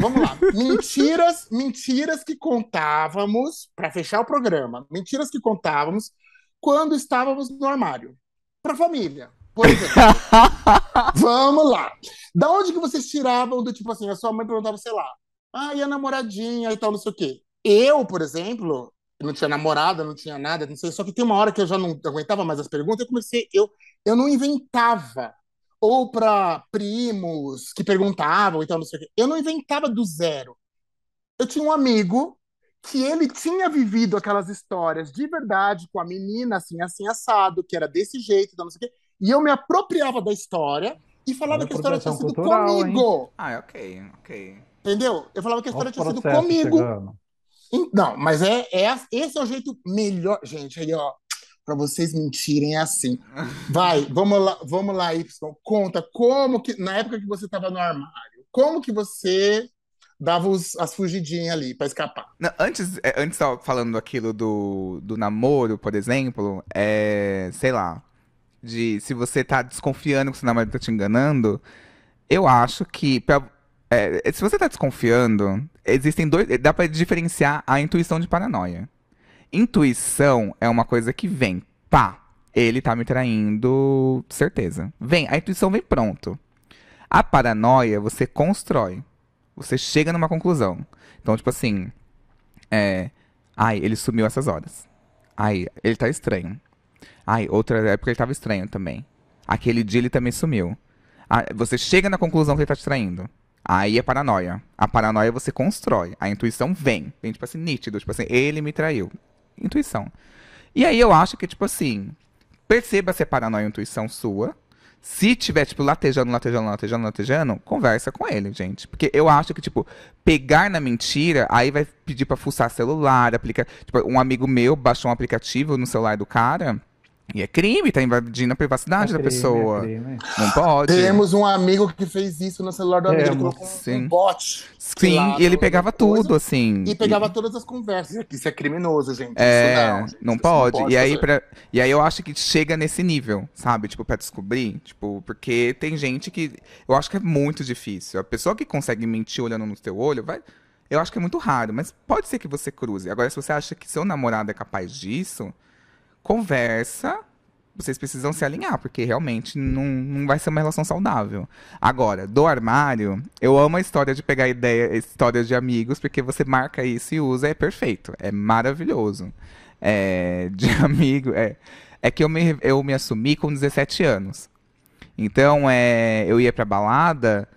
vamos lá. Mentiras, mentiras que contávamos para fechar o programa. Mentiras que contávamos quando estávamos no armário. Para família, por exemplo. Vamos lá. Da onde que vocês tiravam do tipo assim, a sua mãe perguntava, sei lá, ah, e a namoradinha e tal, não sei o quê. Eu, por exemplo, não tinha namorada, não tinha nada, não sei, só que tem uma hora que eu já não aguentava mais as perguntas, eu comecei, eu, eu não inventava. Ou para primos que perguntavam e tal, não sei o quê. Eu não inventava do zero. Eu tinha um amigo que ele tinha vivido aquelas histórias de verdade com a menina assim, assim, assado, que era desse jeito, tal, não sei o quê. E eu me apropriava da história e falava que a história tinha sido cultural, comigo. Ah, ok, ok. Entendeu? Eu falava que a história tinha sido comigo. chegando. Não, mas é, é esse é o jeito melhor, gente. Aí, ó, para vocês mentirem é assim. Vai, vamos lá, vamos lá, Y. Conta como que na época que você estava no armário, como que você dava os- as fugidinhas ali para escapar? Não, antes, é, antes tava falando aquilo do, do namoro, por exemplo, é, sei lá, de se você tá desconfiando que seu namorado tá te enganando, eu acho que pra- é, se você tá desconfiando, existem dois, dá pra diferenciar a intuição de paranoia. Intuição é uma coisa que vem, pá, ele tá me traindo, certeza. Vem, a intuição vem pronto. A paranoia você constrói. Você chega numa conclusão. Então, tipo assim, é, ai, ele sumiu essas horas. Ai, ele tá estranho. Ai, outra época ele tava estranho também. Aquele dia ele também sumiu. Ah, você chega na conclusão que ele tá te traindo. Aí é paranoia. A paranoia você constrói. A intuição vem. Vem, tipo assim, nítido. Tipo assim, ele me traiu. Intuição. E aí eu acho que, tipo assim, perceba se é paranoia ou intuição sua. Se tiver, tipo, latejando, latejando, latejando, latejando, conversa com ele, gente. Porque eu acho que, tipo, pegar na mentira, aí vai pedir pra fuçar celular, aplicar. Tipo, um amigo meu baixou um aplicativo no celular do cara. E é crime, tá invadindo a privacidade É da crime, pessoa. é crime. Não pode. Temos um amigo que fez isso no celular do amigo. Ele Temos, colocou um, sim. um bot Sim, lá e ele pegava coisa, tudo, assim. e pegava todas as conversas. Isso é criminoso, gente. É, isso não, não, gente, isso pode. e, aí, pra, e aí eu acho que chega nesse nível, sabe? Tipo, pra descobrir. Tipo, porque tem gente que. Eu acho que é muito difícil. A pessoa que consegue mentir olhando no teu olho, vai. Eu acho que é muito raro, mas pode ser que você cruze. Agora, se você acha que seu namorado é capaz disso, conversa. Vocês precisam se alinhar, porque realmente não, não vai ser uma relação saudável. Agora, do armário, eu amo a história de pegar ideia, histórias de amigos, porque você marca isso e usa, é perfeito. É maravilhoso. É, de amigo, é. É que eu me, eu me assumi com 17 anos. Então, é, eu ia pra balada.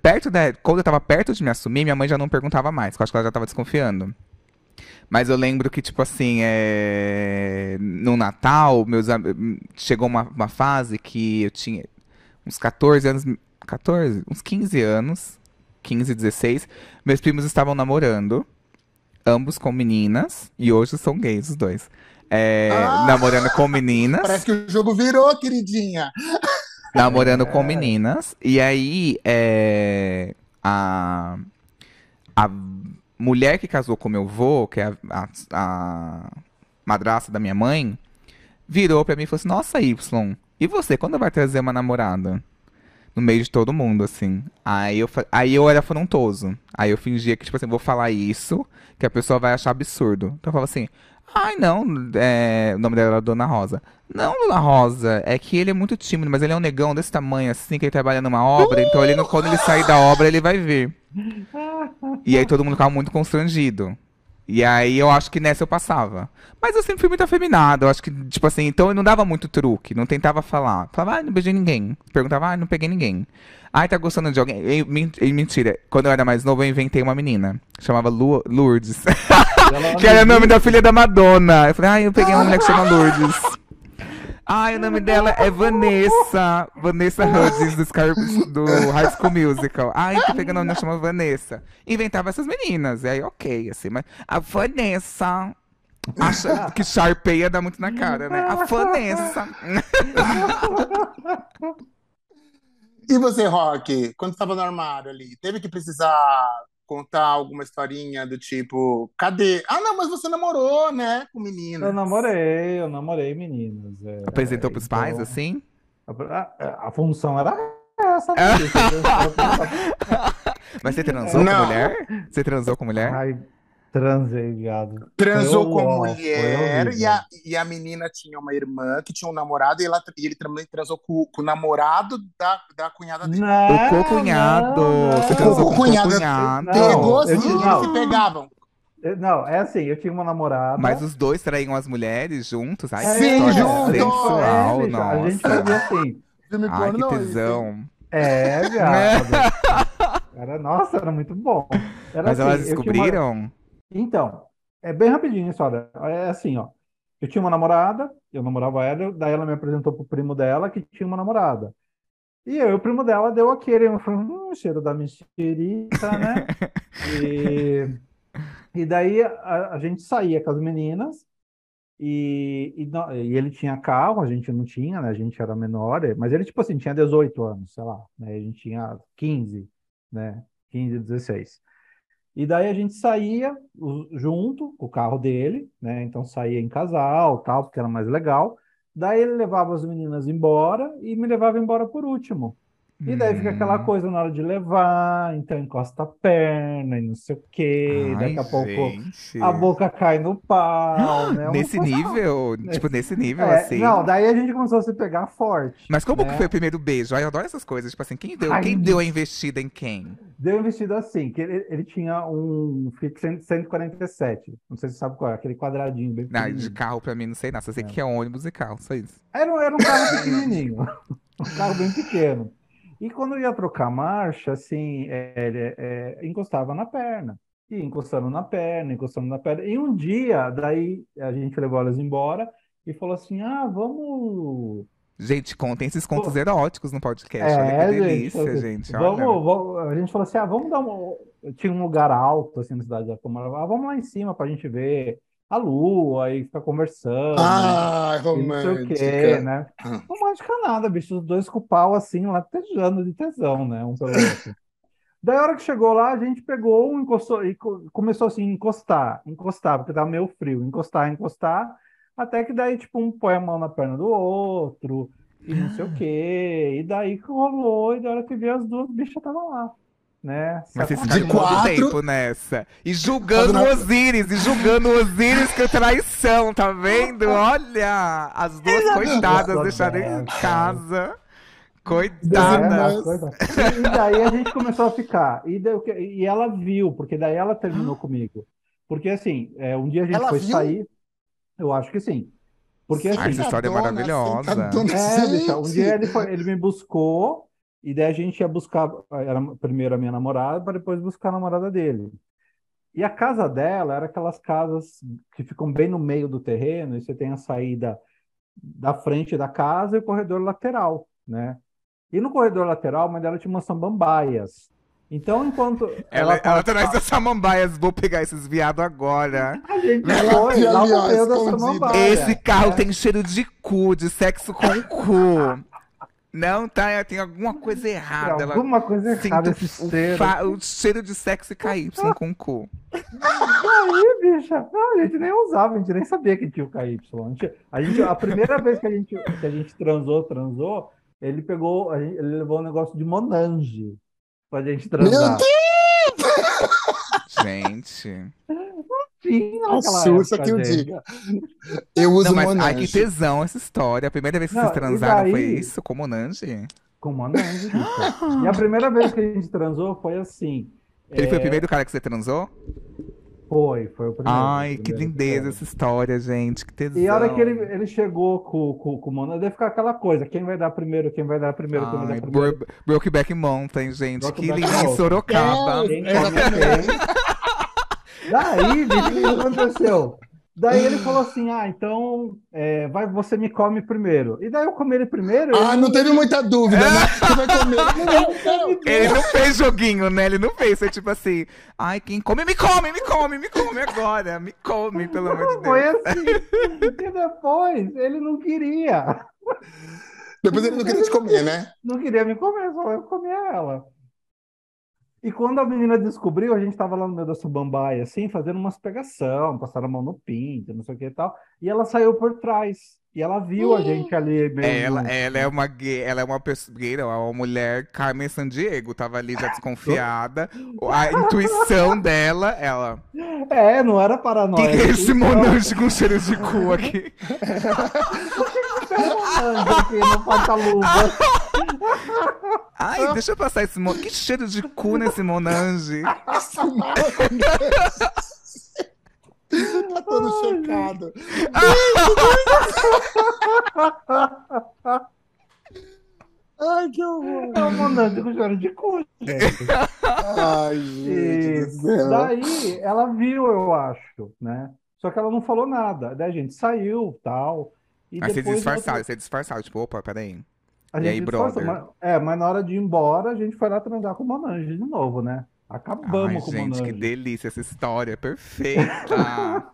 Perto da, quando eu tava perto de me assumir, minha mãe já não perguntava mais, porque eu acho que ela já tava desconfiando. Mas eu lembro que, tipo assim, é... no Natal, meus chegou uma, uma fase que eu tinha uns 14 anos. 14? Uns 15 anos. 15, 16. Meus primos estavam namorando. Ambos com meninas. E hoje são gays, os dois. É, Ah! namorando com meninas. Parece que o jogo virou, queridinha. namorando É. com meninas. E aí, é, a, a mulher que casou com meu avô, que é a, a, a madrasta da minha mãe, virou pra mim e falou assim: Nossa, Y, e você, quando vai trazer uma namorada? No meio de todo mundo, assim. Aí eu, aí eu era afrontoso. Aí eu fingia que, tipo assim, vou falar isso, que a pessoa vai achar absurdo. Então eu falava assim. Ai, não, é... o nome dela era Dona Rosa. Não, Dona Rosa, é que ele é muito tímido, mas ele é um negão desse tamanho, assim, que ele trabalha numa obra, então ele, quando ele sair da obra, ele vai vir. E aí todo mundo ficava muito constrangido. E aí eu acho que nessa eu passava. Mas eu sempre fui muito afeminado. Eu acho que, tipo assim, então eu não dava muito truque, não tentava falar. Falava, ah, não beijei ninguém. Perguntava, ah, não peguei ninguém. Ai, tá gostando de alguém? E mentira, quando eu era mais novo, eu inventei uma menina. Chamava Lu- Lourdes. Que era o nome da filha da Madonna. Eu falei, ai, eu peguei uma mulher que chama Lourdes. Ai, o nome dela é Vanessa. Vanessa Hudgens, do, Scar- do High School Musical. Ai, tô pegando uma menina que chama Vanessa. Inventava essas meninas. E aí, ok, assim. Mas a Vanessa... Acha que Sharpeia dá muito na cara, né? A Vanessa. E você, Rock, quando estava no armário ali, teve que precisar contar alguma historinha do tipo, cadê? Ah, não, mas você namorou, né, com menina. Eu namorei, eu namorei meninas. é, Apresentou pros pais, então, assim? A, a- a função era essa, né? Mas você transou Não. com mulher? Você transou com mulher? Ai, transei, viado. Transou com mulher e a, e a menina tinha uma irmã que tinha um namorado e, ela, e ele também transou com, com o namorado da, da cunhada dele. Não, O co-cunhado. não, Você transou com o. Não, Pegou assim, eles não. se pegavam. Não, é assim, eu tinha uma namorada. Mas os dois traíam as mulheres juntos? Ai, É, que Sim, juntos! sensual, é, bicho, a gente nossa. fazia assim. Ai, que não, tesão. É, viado. Era, nossa, era muito bom. Era Mas assim, elas descobriram? Então, é bem rapidinho a história. É assim, ó. Eu tinha uma namorada, eu namorava ela, daí ela me apresentou pro primo dela que tinha uma namorada. E eu, o primo dela deu aquele, eu falei, hum, cheiro da mexerica, né? E, e daí a, a gente saía com as meninas e, e, e ele tinha carro, a gente não tinha, né? A gente era menor, mas ele, tipo assim, tinha 18 anos, sei lá, né? A gente tinha 15, né? 15, 16. E daí a gente saía junto com o carro dele, né? Então saía em casal, tal, porque era mais legal. Daí ele levava as meninas embora e me levava embora por último. E daí fica aquela Hum. coisa na hora de levar, então encosta a perna e não sei o quê, Ai, daqui a pouco gente. a boca cai no pau, né? Nesse coisa- nível? Tipo, nesse nível, É, assim? Não, daí a gente começou a se pegar forte. Mas como que né? foi o primeiro beijo? Ai, eu adoro essas coisas. Tipo assim, quem deu, Ai, quem deu a investida em quem? Deu investido assim, que ele, ele tinha um Fiat 100 147. Não sei se você sabe qual é, aquele quadradinho bem Ah, de carro pra mim, não sei nada. Só sei que é ônibus e carro, só isso. Era, era um carro pequenininho, um carro bem pequeno. E quando eu ia trocar marcha, assim, é, ele, é, encostava na perna. E encostando na perna, encostando na perna. E um dia, daí a gente levou elas embora e falou assim: ah, vamos. Gente, contem esses contos Pô. eróticos no podcast. Olha É, que gente, delícia, assim, gente. Vamos, Olha. vamos- a gente falou assim: ah, vamos dar um. Tinha um lugar alto, assim, na cidade da Câmara. Ah, vamos lá em cima pra gente ver a lua e ficar conversando. Ai, E não sei o quê, romântica. né? Ah. Romântica nada, bicho. Os dois com o pau assim, lá tejando de tesão, né? Um pelo outro. Daí, a hora que chegou lá, a gente pegou um, encostou e co- começou assim, encostar, encostar, porque tava meio frio, encostar, encostar, até que daí, tipo, um põe a mão na perna do outro, e não sei o quê. E daí que rolou, e da hora que veio as duas bichas estavam lá, né? Mas vocês Se De quatro- tempo nessa. E julgando o Osiris, e julgando o Osiris que é traição, tá vendo? Olha, as duas coitadas deixaram em casa. É, Coitadas. E daí a gente começou a ficar. E, daí e ela viu, porque daí ela terminou comigo. Porque assim, é, um dia a gente Ela foi viu? sair. Eu acho que sim. Porque Ai, assim, essa história é Sacadona, maravilhosa. sacadona. é, bicha, um Gente! dia ele, foi- ele me buscou, e daí a gente ia buscar, era primeiro a minha namorada, para depois buscar a namorada dele. E a casa dela era aquelas casas que ficam bem no meio do terreno, e você tem a saída da frente da casa e o corredor lateral, né? E no corredor lateral, a mãe dela tinha umas samambaias. Então, enquanto Ela, tava- ela traz das samambaias, vou pegar esses viados agora. a gente Ela foi lá no meio da samambaia. Esse carro né? tem cheiro de cu, de sexo com cu. Não, tá? Tem alguma coisa Tem errada. Ela alguma coisa errada sinto esse o, cheiro. fa- o cheiro de sexo e KY com cu. Aí, bicha, não, a gente nem usava, a gente nem sabia que tinha o KY. A, gente, a, gente- a primeira vez que a gente, que a gente transou, transou, ele pegou, a gente- ele levou um negócio de Monange pra gente transar. Meu Gente. Tinha A naquela época, que eu gente. diga. Eu uso Não, mas ai, que Monange. tesão essa história. A primeira vez que Não, vocês transaram foi daí- isso? Com Monange? Com Monange. E a primeira vez que a gente transou foi assim. Ele foi o é, primeiro cara que você transou? Foi, foi o primeiro. Ai, o que primeiro lindeza essa história, gente. Que tesão. E a hora que ele, ele chegou com, com, com o Monange, deve ficar aquela coisa: quem vai dar primeiro, quem vai dar primeiro, quem vai Ai, dar primeiro. Bro- Brokeback Mountain, gente. Que Brokeback lindo em. Sorocaba. É. Daí, bicho, o que aconteceu? Daí ele falou assim: Ah, então é, vai, você me come primeiro. E daí eu comi ele primeiro. Ah, ele não teve muita dúvida, né? Você vai comer. Não, não. Ele não fez joguinho, né? Ele não fez. Foi tipo assim: ai, quem come, me come, me come, me come agora. Me come, pelo amor de Foi Deus. assim. E depois ele não queria. Depois ele não queria te comer, né? Não queria me comer, só eu comia ela. E quando a menina descobriu, a gente tava lá no meio da Subambaia, assim, fazendo umas pegação, passando a mão no pinto, não sei o que e tal. E ela saiu por trás. E ela viu a gente ali meio. Ela, no- ela é uma gay, ela é uma pessoa, é uma mulher Carmen Sandiego, tava ali já desconfiada. A intuição dela, ela. É, não era Que paranoia. que é esse monange com cheiro de cu aqui? aqui no porta-luva. Ai, deixa eu passar esse mon... Que cheiro de cu nesse monange. Nossa. Tá todo chocado. Ai, que horror. É um monante com cheiro de cu, gente. Ai, gente daí ela viu, eu acho, né? Só que ela não falou nada. Daí a gente saiu, tal. E Aí você depois disfarçado, você disfarçado, tipo, opa, peraí. A E gente aí, brother? mas- é, mas na hora de ir embora, a gente foi lá transar com o Monange de novo, né? Acabamos Ai, com o gente, que Monange. delícia essa história, perfeita.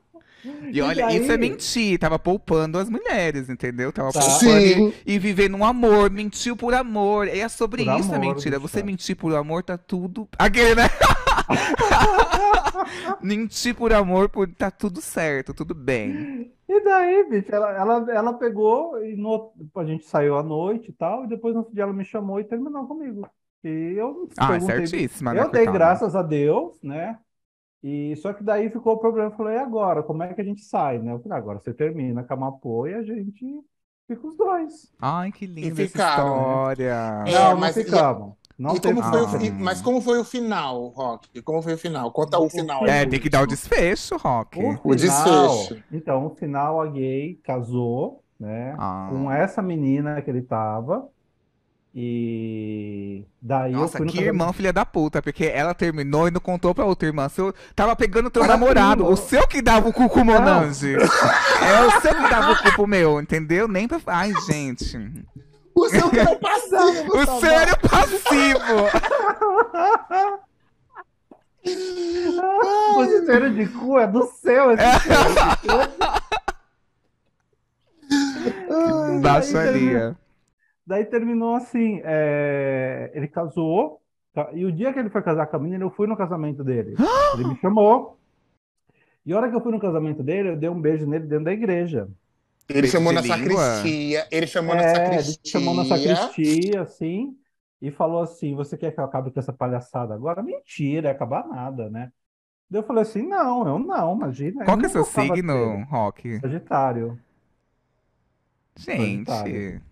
E olha, daí? isso é mentir, tava poupando as mulheres, entendeu? Tava Tá. poupando Sim. e, e vivendo um amor, mentiu por amor. É sobre Por isso a amor, mentira. bicha. Você mentir por amor tá tudo. Aquele, né? mentir por amor por... tá tudo certo, tudo bem. E daí, bicho, ela, ela, ela pegou e no, a gente saiu à noite e tal, e depois no outro dia ela me chamou e terminou comigo. E eu Ah, é perguntei, certíssima, né? eu dei coitada? graças a Deus, né? E só que daí ficou o problema. Eu falei, e agora? Como é que a gente sai, né? Eu falei, agora você termina com a Mapô e a gente fica os dois. Ai, que linda essa ficaram, né? história. É, não, não mas e- ficamos. Não E como foi o Mas como foi o final, Rock? Como foi o final? Conta o final. É, tem que dar o desfecho, Rock. O desfecho. Então, no final, a gay casou, né? Ah. Com essa menina que ele tava. E daí eu Nossa, fui no que casamento. irmã filha da puta, porque ela terminou e não contou pra outra irmã. Seu, tava pegando teu namorado, o seu que dava o cu com o Monange. É o seu que dava o cu pro meu, entendeu? Nem pra. Ai, gente. O seu que é o passivo, O tá seu era o passivo. O cheiro de cu é do céu, esse. Baixaria. Daí terminou assim, é, ele casou, tá? E o dia que ele foi casar com a menina, eu fui no casamento dele. Ele me chamou. E a hora que eu fui no casamento dele, eu dei um beijo nele dentro da igreja. Ele chamou na sacristia. Ele chamou na É, sacristia. ele chamou na sacristia, assim, e falou assim: Você quer que eu acabe com essa palhaçada agora? Mentira, ia acabar nada, né? Daí eu falei assim: Não, eu não, imagina. Qual que é seu signo. Rock? Sagitário. Gente. Sagitário.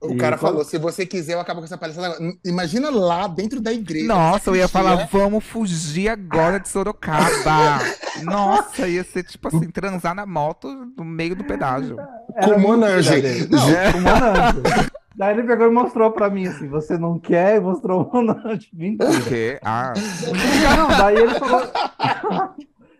O E cara quando- falou: se você quiser, eu acabo com essa palhaçada. agora. Imagina lá dentro da igreja. Nossa, eu ia falar, vamos fugir agora de Sorocaba. Nossa, ia ser tipo assim, transar na moto no meio do pedágio. Era Com Monange. Não, com Monange. Daí ele pegou e mostrou pra mim assim: Você não quer? E mostrou o Monange. Mentira. Porque, ah, Não, daí ele falou.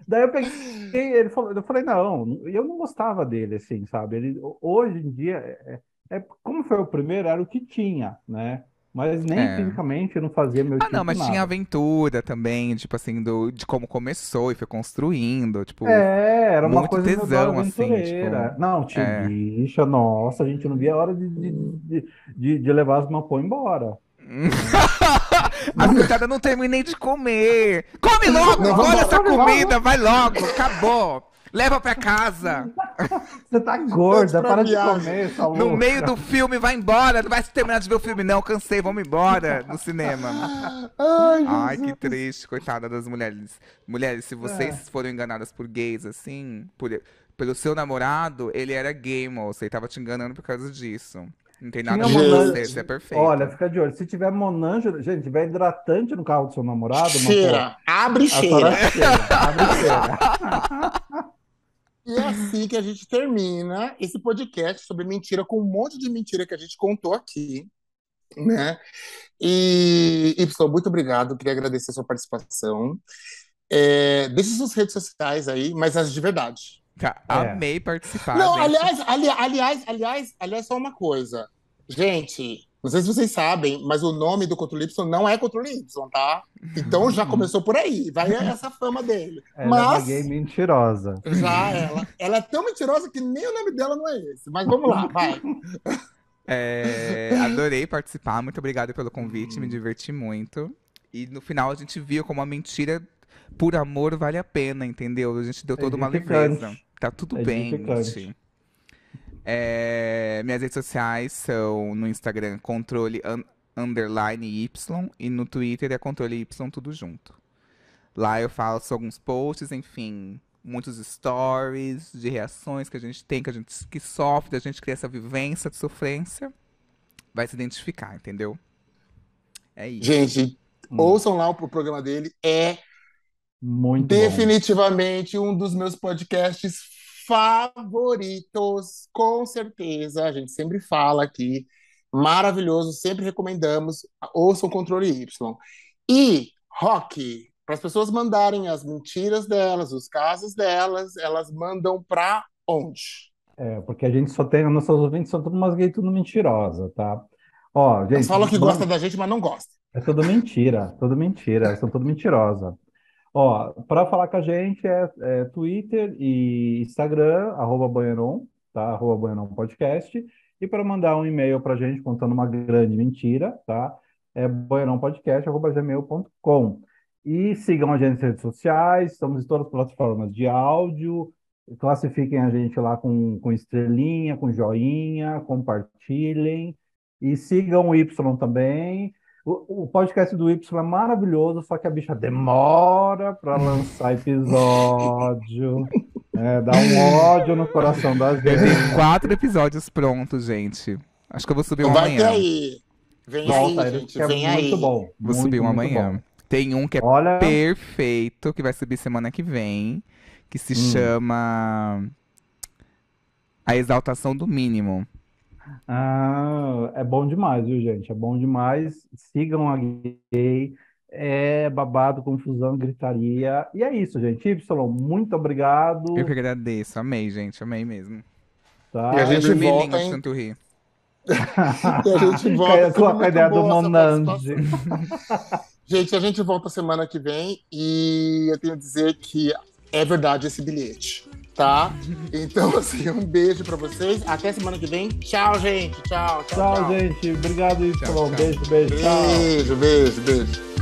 Daí eu peguei, ele falou, eu falei, não, eu não gostava dele, assim, sabe? Ele, hoje em dia, é, é- como foi o primeiro, era o que tinha, né? Mas nem É. fisicamente não fazia meu Ah, tipo não, mas nada. tinha aventura também, tipo assim, do, de como começou e foi construindo, tipo, É, era uma muito coisa tesão, assim, tipo, Não, tinha é. bicha, nossa, a gente não via a hora de, de, de, de- de levar as mapô embora. a coitada não terminei de comer. Come logo, Não, olha essa comida, vai logo, acabou. Leva pra casa. Você tá gorda, para de comer, essa No louca. meio do filme, vai embora. Não vai terminar de ver o filme, não. Cansei, vamos embora do cinema. Ai, Ai, que triste, coitada das mulheres. Mulheres, se vocês foram enganadas por gays, assim, por, pelo seu namorado, ele era gay, moça, e tava te enganando por causa disso. Não tem nada Tinha Monange. você, você é perfeito. Olha, fica de olho. Se tiver Monange, gente, tiver hidratante no carro do seu namorado, uma Cheira, abre e A cheira. cheira, abre e cheira. E é assim que a gente termina esse podcast sobre mentira, com um monte de mentira que a gente contou aqui, né? E, Y, muito obrigado, queria agradecer a sua participação. É, deixe suas redes sociais aí, mas as de verdade. É. Amei participar. Não, gente. aliás, ali- aliás, aliás, aliás, só uma coisa. Gente, não sei se vocês sabem, mas o nome do Controle Y não é Controle Y, tá? Então já começou por aí, vai essa fama dele. Ela é uma Mas gay mentirosa. já ela, ela é tão mentirosa que nem o nome dela não é esse. Mas vamos lá, vai. É, adorei participar, muito obrigado pelo convite, me diverti muito. E no final a gente viu como a mentira por amor vale a pena, entendeu? A gente deu toda uma Edificante. Tá tudo É bem, gente. É, minhas redes sociais são no Instagram controle un- underline Y e no Twitter é controle Y tudo junto. Lá eu faço alguns posts, enfim, muitos stories de reações que a gente tem, que a gente que sofre, a gente cria essa vivência de sofrência, vai se identificar, entendeu? É isso. Gente, Hum. ouçam lá o pro- programa dele. É Muito bom. definitivamente um dos meus podcasts favoritos, com certeza. A gente sempre fala aqui. Maravilhoso, sempre recomendamos. Ouçam Controle Y. E, Rock, para as pessoas mandarem as mentiras delas, os casos delas, elas mandam para onde? É, porque a gente só tem, nossos ouvintes são todas umas gays tudo mentirosa, tá? Ó, gente, Elas falam que gostam da gente, mas não gostam. É tudo mentira, tudo mentira, são tudo mentirosas. Ó, para falar com a gente é, é Twitter e Instagram, arroba Banheron, tá? Arroba Banheron Podcast. E para mandar um e-mail para a gente contando uma grande mentira, tá? É banheironpodcast.gmail.com. E sigam a gente nas redes sociais, estamos em todas as plataformas de áudio. Classifiquem a gente lá com, com estrelinha, com joinha, compartilhem. E sigam o Y também. O, o podcast do Y é maravilhoso, só que a bicha demora para lançar episódio. É, dá um ódio no coração das Eu tenho quatro episódios prontos, gente. Acho que eu vou subir um Vai amanhã. aí. Vem Volta, aí, gente. é Vem muito aí. bom. Vou muito, subir um amanhã. bom. Tem um que é Olha, perfeito, que vai subir semana que vem, que se Hum. chama A Exaltação do Mínimo. Ah, é bom demais, viu, gente? É bom demais. Sigam a gay. É babado, confusão, gritaria. E é isso, gente. Y, muito obrigado. Eu que agradeço, amei, gente, amei mesmo. Tá? E a gente volta, hein? tanto rir. E a gente volta. Com a- com ideia do Monange. Gente, a gente volta semana que vem e eu tenho a dizer que é verdade esse bilhete, tá? Então, assim, um beijo pra vocês. Até semana que vem. Tchau, gente. Tchau, tchau, Tchau, gente. Obrigado. Tchau, tchau. Beijo, beijo. Tchau. Beijo, beijo, beijo.